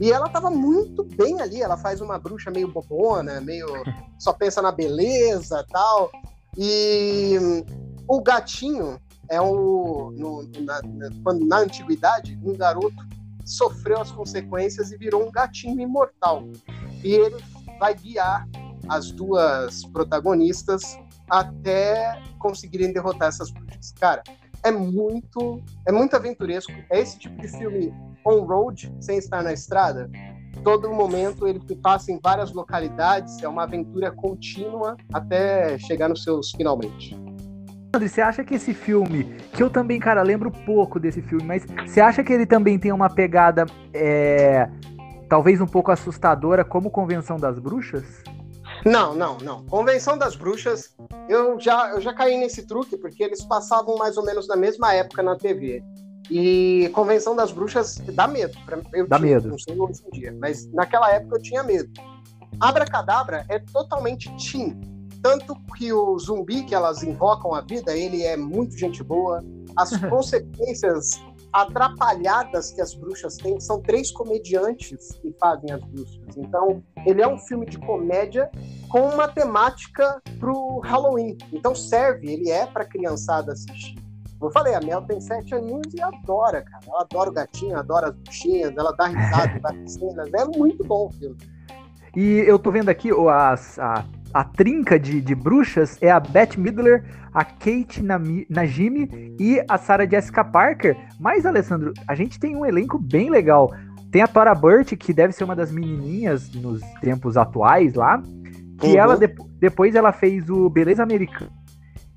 E ela tava muito bem ali. Ela faz uma bruxa meio bobona, meio <laughs> só pensa na beleza tal. E o gatinho é o. No, na, na, na antiguidade, um garoto sofreu as consequências e virou um gatinho imortal. E ele vai guiar as duas protagonistas até conseguirem derrotar essas bruxas. Cara, é muito, é muito aventuresco. É esse tipo de filme on-road, sem estar na estrada. Todo momento ele passa em várias localidades, é uma aventura contínua até chegar nos seus finalmente. André, você acha que esse filme, que eu também, cara, lembro pouco desse filme, mas você acha que ele também tem uma pegada, é, talvez um pouco assustadora, como Convenção das Bruxas? Não, não, não. Convenção das Bruxas, eu já, eu já caí nesse truque, porque eles passavam mais ou menos na mesma época na TV. E Convenção das Bruxas dá medo. Eu dá tinha, medo. Não sei hoje em dia, mas naquela época eu tinha medo. Abracadabra é totalmente teen tanto que o zumbi que elas invocam a vida, ele é muito gente boa. As <laughs> consequências atrapalhadas que as bruxas têm são três comediantes que fazem as bruxas. Então, ele é um filme de comédia com uma temática pro Halloween. Então serve, ele é para criançada assistir. Como eu falei, a Mel tem sete aninhos e adora, cara. Ela adora o gatinho, adora as bruxinhas, ela dá risada, <laughs> dá cenas. É muito bom o filme. E eu tô vendo aqui as, a a trinca de, de bruxas é a Beth Midler, a Kate Najimi e a Sarah Jessica Parker. Mas, Alessandro, a gente tem um elenco bem legal. Tem a Tora Burt, que deve ser uma das menininhas nos tempos atuais lá. Que uhum. ela de, depois ela fez o Beleza Americana.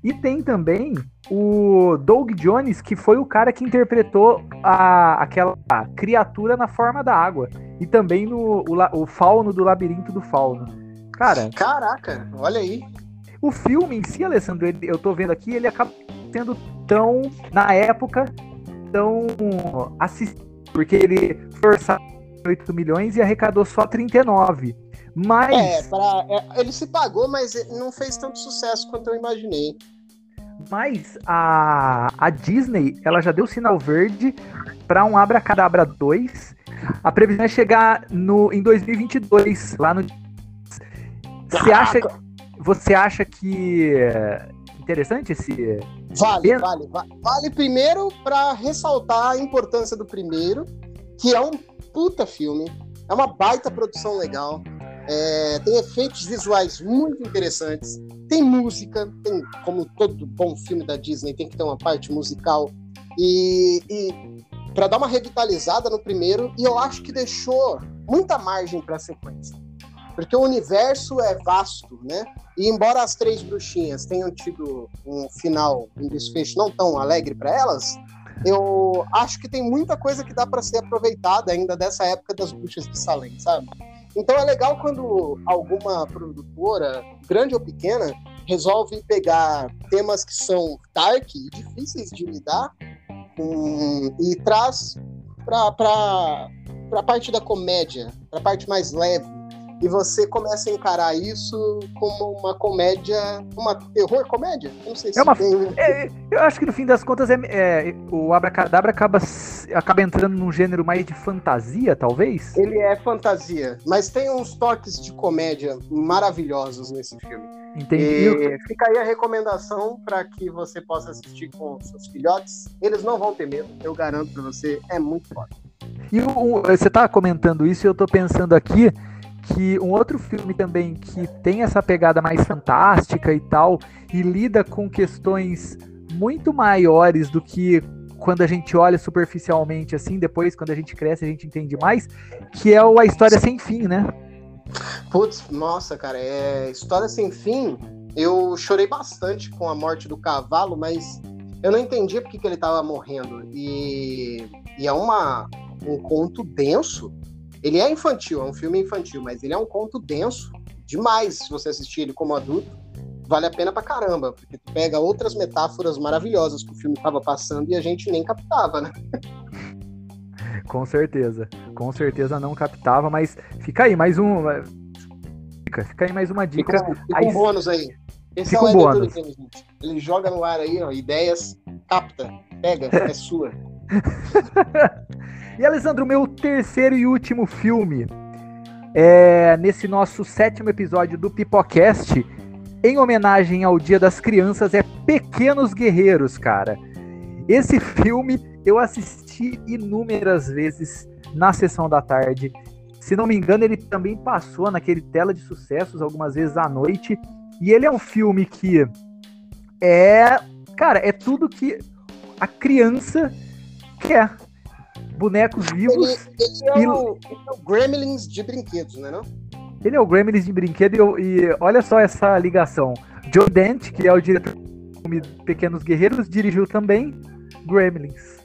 E tem também o Doug Jones, que foi o cara que interpretou a, aquela criatura na forma da água. E também no, o, o fauno do Labirinto do Fauno. Cara. Caraca, olha aí. O filme em si, Alessandro, ele, eu tô vendo aqui, ele acaba sendo tão, na época, tão assistido, porque ele forçava 8 milhões e arrecadou só 39. Mas. É, pra, é, ele se pagou, mas não fez tanto sucesso quanto eu imaginei. Mas a, a Disney, ela já deu sinal verde para um Abracadabra 2. A previsão é chegar no, em 2022, lá no. Você acha, você acha que é interessante esse. Vale, vale, vale. Vale primeiro para ressaltar a importância do primeiro, que é um puta filme. É uma baita produção legal. É, tem efeitos visuais muito interessantes. Tem música, tem, como todo bom filme da Disney, tem que ter uma parte musical. E, e para dar uma revitalizada no primeiro, e eu acho que deixou muita margem para a sequência. Porque o universo é vasto, né? E embora as três bruxinhas tenham tido um final, um desfecho não tão alegre para elas, eu acho que tem muita coisa que dá para ser aproveitada ainda dessa época das bruxas de Salem, sabe? Então é legal quando alguma produtora, grande ou pequena, resolve pegar temas que são dark e difíceis de lidar um, e traz para a parte da comédia, para a parte mais leve, e você começa a encarar isso como uma comédia, uma terror comédia? Não sei se é uma, tem... é, eu acho que no fim das contas é, é, o Abracadabra acaba, acaba entrando num gênero mais de fantasia, talvez? Ele é fantasia, mas tem uns toques de comédia maravilhosos nesse filme. Entendi. E fica aí a recomendação para que você possa assistir com seus filhotes. Eles não vão ter medo, eu garanto para você, é muito forte. E o, você tá comentando isso e eu tô pensando aqui que um outro filme também que tem essa pegada mais fantástica e tal, e lida com questões muito maiores do que quando a gente olha superficialmente assim, depois quando a gente cresce a gente entende mais, que é o A História Sem Fim, né? Putz, nossa, cara, é História Sem Fim. Eu chorei bastante com a morte do cavalo, mas eu não entendia porque que ele tava morrendo. E, e é uma, um conto denso ele é infantil, é um filme infantil, mas ele é um conto denso demais se você assistir ele como adulto. Vale a pena pra caramba, porque tu pega outras metáforas maravilhosas que o filme tava passando e a gente nem captava, né? <laughs> Com certeza, com certeza não captava, mas fica aí mais um. Fica, fica aí mais uma dica. Fica, fica um bônus aí. Esse fica é o um bônus. Ele joga no ar aí, ó, ideias, capta, pega, é sua. <laughs> E Alessandro, meu terceiro e último filme é nesse nosso sétimo episódio do Pipocast, em homenagem ao Dia das Crianças, é Pequenos Guerreiros, cara. Esse filme eu assisti inúmeras vezes na sessão da tarde. Se não me engano, ele também passou naquele tela de sucessos algumas vezes à noite. E ele é um filme que é, cara, é tudo que a criança quer bonecos vivos. Ele, ele, é, e... o, ele é, o, Gremlins de brinquedos, né? Não? Ele é o Gremlins de brinquedo e, e olha só essa ligação. Joe Dent, que é o diretor do filme Pequenos Guerreiros, dirigiu também Gremlins.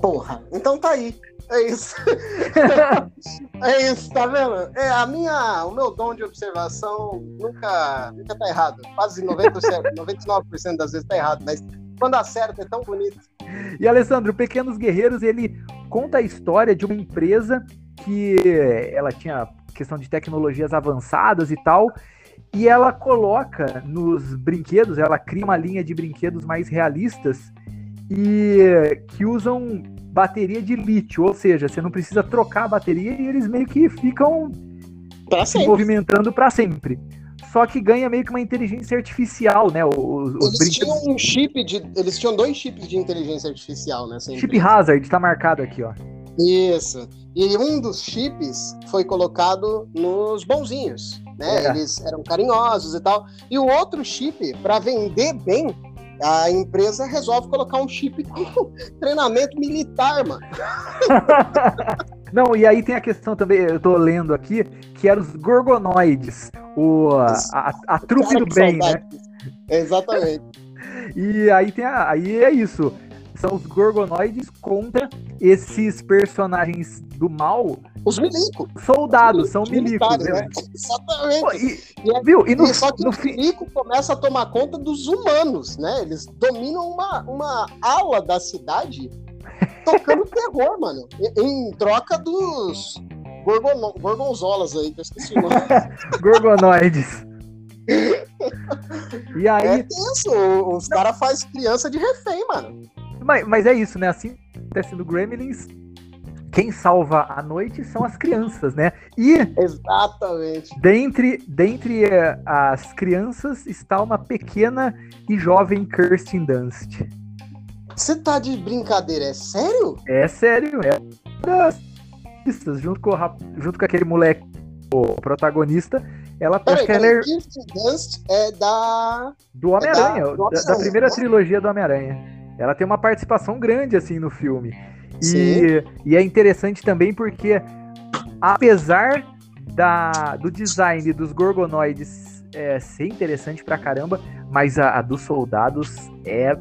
Porra, então tá aí. É isso. <laughs> é isso, tá vendo? É, a minha, o meu dom de observação nunca, nunca tá errado. Quase 90%, 99% das vezes tá errado, mas quando acerta é tão bonito. E Alessandro, Pequenos Guerreiros, ele conta a história de uma empresa que ela tinha questão de tecnologias avançadas e tal, e ela coloca nos brinquedos, ela cria uma linha de brinquedos mais realistas e que usam bateria de lítio, ou seja, você não precisa trocar a bateria e eles meio que ficam pra se movimentando para sempre só que ganha meio que uma inteligência artificial, né? Os, os eles brinquedos... tinham um chip de. Eles tinham dois chips de inteligência artificial, né? Chip Hazard, tá marcado aqui, ó. Isso. E um dos chips foi colocado nos bonzinhos, né? É. Eles eram carinhosos e tal. E o outro chip, para vender bem, a empresa resolve colocar um chip com <laughs> treinamento militar, mano. <laughs> Não, e aí tem a questão também, eu tô lendo aqui, que eram os gorgonoides, o, a, a, a trupe do bem, né? Exatamente. <laughs> e aí tem a, aí é isso. São os Gorgonoides contra esses personagens do mal. Os milicos. Soldados, são milicos. Né? Exatamente. Pô, e, e, é, viu? E, no, e só que no o milico começa a tomar conta dos humanos, né? Eles dominam uma, uma ala da cidade tocando <laughs> terror, mano. Em troca dos gorgon... gorgonzolas aí, que eu esqueci o nome. <laughs> Gorgonoides. <laughs> e aí. É tenso, os caras fazem criança de refém, mano. Mas, mas é isso, né? Assim acontece no Gremlins. Quem salva a noite são as crianças, né? E. Exatamente. Dentre, dentre uh, as crianças está uma pequena e jovem Kirsten Dunst. Você tá de brincadeira, é sério? É sério, é. Junto com, junto com aquele moleque, o protagonista, ela peraí, peraí, ela é... Kirsten Dunst é da. Do Homem-Aranha, é da... da, da, primeira trilogia do Homem-Aranha. Ela tem uma participação grande, assim, no filme. E, e é interessante também porque, apesar da, do design dos Gorgonoides é, ser interessante pra caramba, mas a, a dos soldados é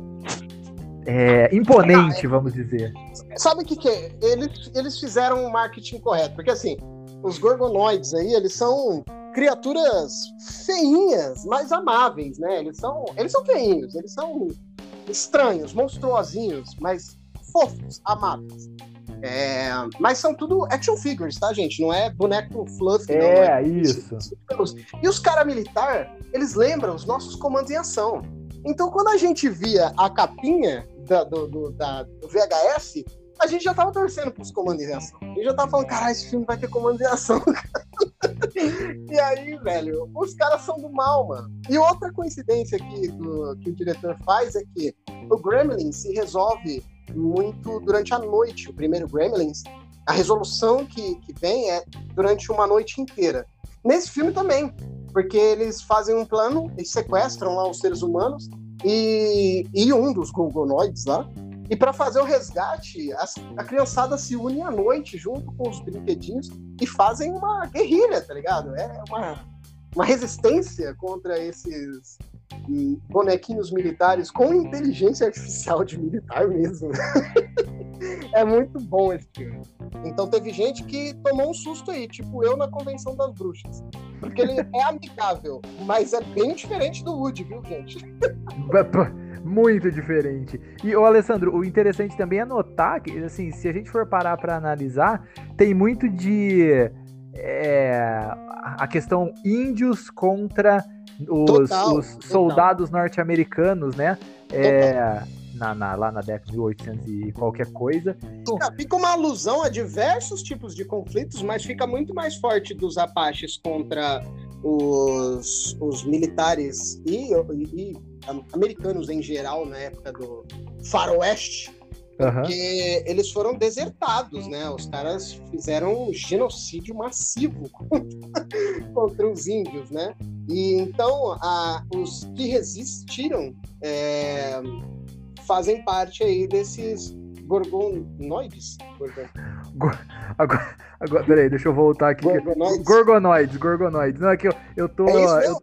é, imponente, vamos dizer. Sabe o que, que é? Eles, eles fizeram um marketing correto, porque assim, os gorgonoides aí, eles são criaturas feinhas, mas amáveis, né? Eles são, eles são feinhos, eles são estranhos, monstruosinhos, mas fofos, amáveis. É, mas são tudo action figures, tá, gente? Não é boneco fluffy, é, não. É, isso. E os caras militar, eles lembram os nossos comandos em ação. Então, quando a gente via a capinha da, do, do, da, do VHS, a gente já tava torcendo pros comandos em ação. Gente já tava falando, caralho, esse filme vai ter comando em ação. <laughs> e aí, velho, os caras são do mal, mano. E outra coincidência aqui do, que o diretor faz é que o Gremlin se resolve muito durante a noite. O primeiro Gremlins, a resolução que, que vem é durante uma noite inteira. Nesse filme também, porque eles fazem um plano, eles sequestram lá os seres humanos e, e um dos gorgonoides lá. E para fazer o resgate, a, a criançada se une à noite junto com os brinquedinhos e fazem uma guerrilha, tá ligado? É uma, uma resistência contra esses bonequinhos militares com inteligência artificial de militar mesmo. <laughs> é muito bom esse filme. Então teve gente que tomou um susto aí, tipo eu na Convenção das Bruxas. Porque ele é amigável, mas é bem diferente do Woody, viu, gente? <laughs> Muito diferente. E, o Alessandro, o interessante também é notar que, assim, se a gente for parar para analisar, tem muito de. É, a questão índios contra os, total, os soldados norte-americanos, né? É, na, na, lá na década de 1800 e qualquer coisa. Fica, fica, uma alusão a diversos tipos de conflitos, mas fica muito mais forte dos Apaches contra os, os militares e, e, e americanos em geral na época do faroeste, Uhum. Porque eles foram desertados, né? Os caras fizeram um genocídio massivo <laughs> contra os índios, né? E então a, os que resistiram é, fazem parte aí desses gorgonoides. Gorgon... Agora, agora, peraí, deixa eu voltar aqui. Gorgonoides. Gorgonoides, gorgonoides. Não, aqui é eu, eu tô. É eu...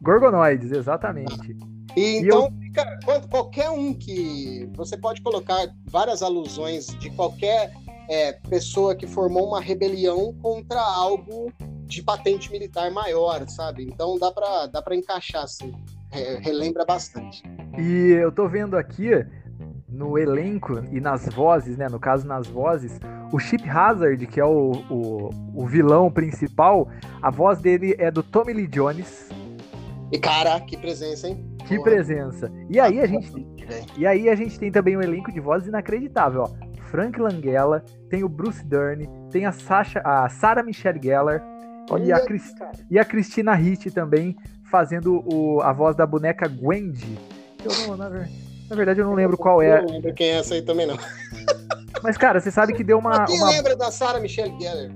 Gorgonoides, exatamente. E então, eu... fica, qualquer um que. Você pode colocar várias alusões de qualquer é, pessoa que formou uma rebelião contra algo de patente militar maior, sabe? Então dá pra, dá pra encaixar, assim. relembra bastante. E eu tô vendo aqui no elenco e nas vozes, né? No caso, nas vozes, o Chip Hazard, que é o, o, o vilão principal, a voz dele é do Tommy Lee Jones. E cara, que presença, hein? Que Porra. presença. E aí a gente e aí a gente tem também um elenco de vozes inacreditável, ó. Frank Langella, tem o Bruce Dern, tem a Sasha, a Sarah Michelle Gellar e a, Chris, e a Christina Ricci também fazendo o, a voz da boneca Gwendy. Eu não, na, na verdade eu não lembro qual é. Eu não lembro quem é essa aí também não. <laughs> Mas cara, você sabe que deu uma. Quem uma... lembra da Sarah Michelle Gellar?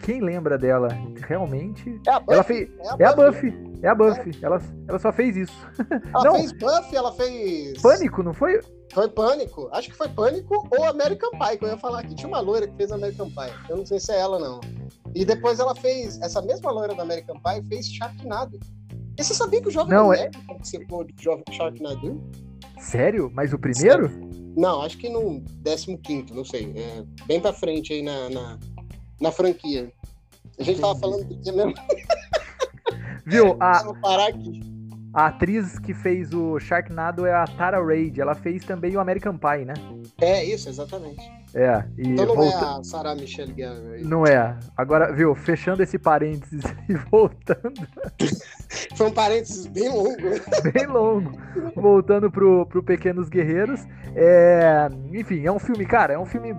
Quem lembra dela? Realmente. É a Buffy. Ela fez... É a Buffy. É a Buffy. É a Buffy. É. Ela, ela só fez isso. Ela não. fez Buffy, ela fez. Pânico, não foi? Foi Pânico. Acho que foi Pânico ou American Pie, que eu ia falar aqui. Tinha uma loira que fez American Pie. Eu não sei se é ela, não. E depois ela fez. Essa mesma loira da American Pie fez Sharknado. E você sabia que o Jovem não, Nerd é... participou de Sharknado? Sério? Mas o primeiro? Sério? Não, acho que no 15, não sei. É bem pra frente aí na, na, na franquia. A gente Entendi. tava falando do que mesmo? <laughs> Viu? A... Vamos parar aqui. A atriz que fez o Sharknado é a Tara Reid. Ela fez também o American Pie, né? É, isso, exatamente. É. E então não volta... é a Sarah Michelle Gellar. Não é. Agora, viu, fechando esse parênteses <laughs> e voltando. <laughs> Foi um parênteses bem longo. <laughs> bem longo. Voltando pro, pro Pequenos Guerreiros. É... Enfim, é um filme, cara, é um filme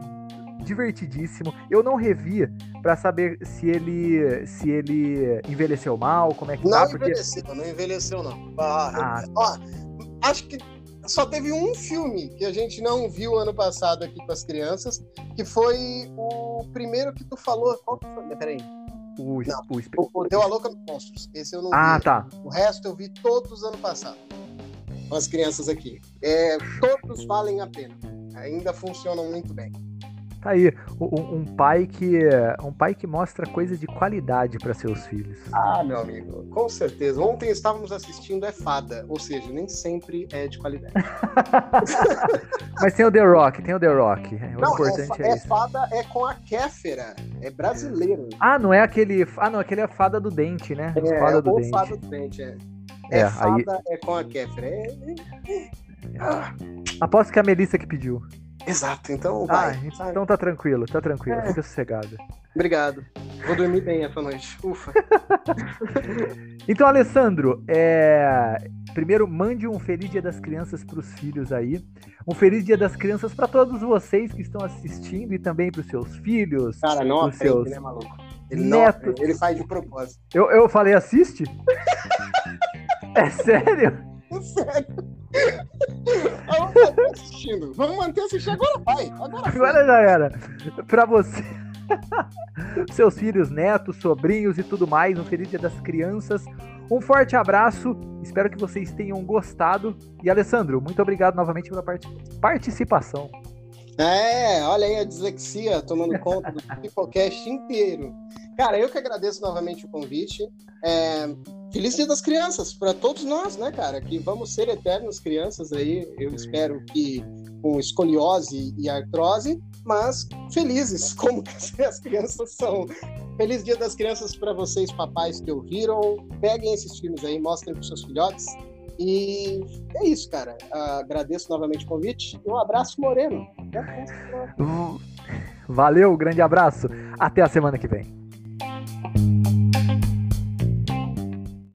divertidíssimo. Eu não revi para saber se ele se ele envelheceu mal, como é que não tá. Não envelheceu, porque... não envelheceu não. Ah, ó, acho que só teve um filme que a gente não viu ano passado aqui com as crianças, que foi o primeiro que tu falou. Qual que foi? Peraí. O, não, o, o Deu a Louca Monstros. Esse eu não ah, vi. tá. O resto eu vi todos ano passado. Com as crianças aqui. É, todos valem a pena. Ainda funcionam muito bem. Tá aí, um, um, pai que um pai que mostra coisas de qualidade para seus filhos. Ah, meu amigo, com certeza. Ontem estávamos assistindo é fada, ou seja, nem sempre é de qualidade. <laughs> Mas tem o The Rock, tem o The Rock. O não, importante é, é, é fada é com a Kéfera, é brasileiro. Ah, não é aquele, ah não, aquele é fada do dente, né? É, fada é do dente. fada do dente, é. É, é fada aí... é com a Kéfera. É, é, ah. Aposto que é a Melissa que pediu. Exato, então vai. Ah, então tá tranquilo, tá tranquilo, é. fica sossegado. Obrigado. Vou dormir bem essa noite. Ufa. <laughs> então, Alessandro, é... primeiro mande um feliz Dia das Crianças para os filhos aí. Um feliz Dia das Crianças para todos vocês que estão assistindo e também para os seus filhos. Cara, não aprende, seus né, maluco? Ele netos. Não, ele faz de propósito. Eu, eu falei assiste? <laughs> é sério? Sério. Vamos manter assistindo. Vamos manter assistindo. Agora vai. Agora, agora já era. Pra você. <laughs> Seus filhos, netos, sobrinhos e tudo mais. Um feliz dia das crianças. Um forte abraço. Espero que vocês tenham gostado. E Alessandro, muito obrigado novamente pela part participação. É, olha aí a dislexia tomando conta do <laughs> Pipocast inteiro. Cara, eu que agradeço novamente o convite. É, feliz Dia das Crianças para todos nós, né, cara? Que vamos ser eternos crianças aí. Eu espero que com escoliose e artrose, mas felizes <laughs> como as crianças são. Feliz Dia das Crianças para vocês, papais que ouviram. Peguem esses filmes aí, mostrem para seus filhotes. E é isso, cara. Agradeço novamente o convite. Um abraço, Moreno. Valeu, grande abraço. Até a semana que vem.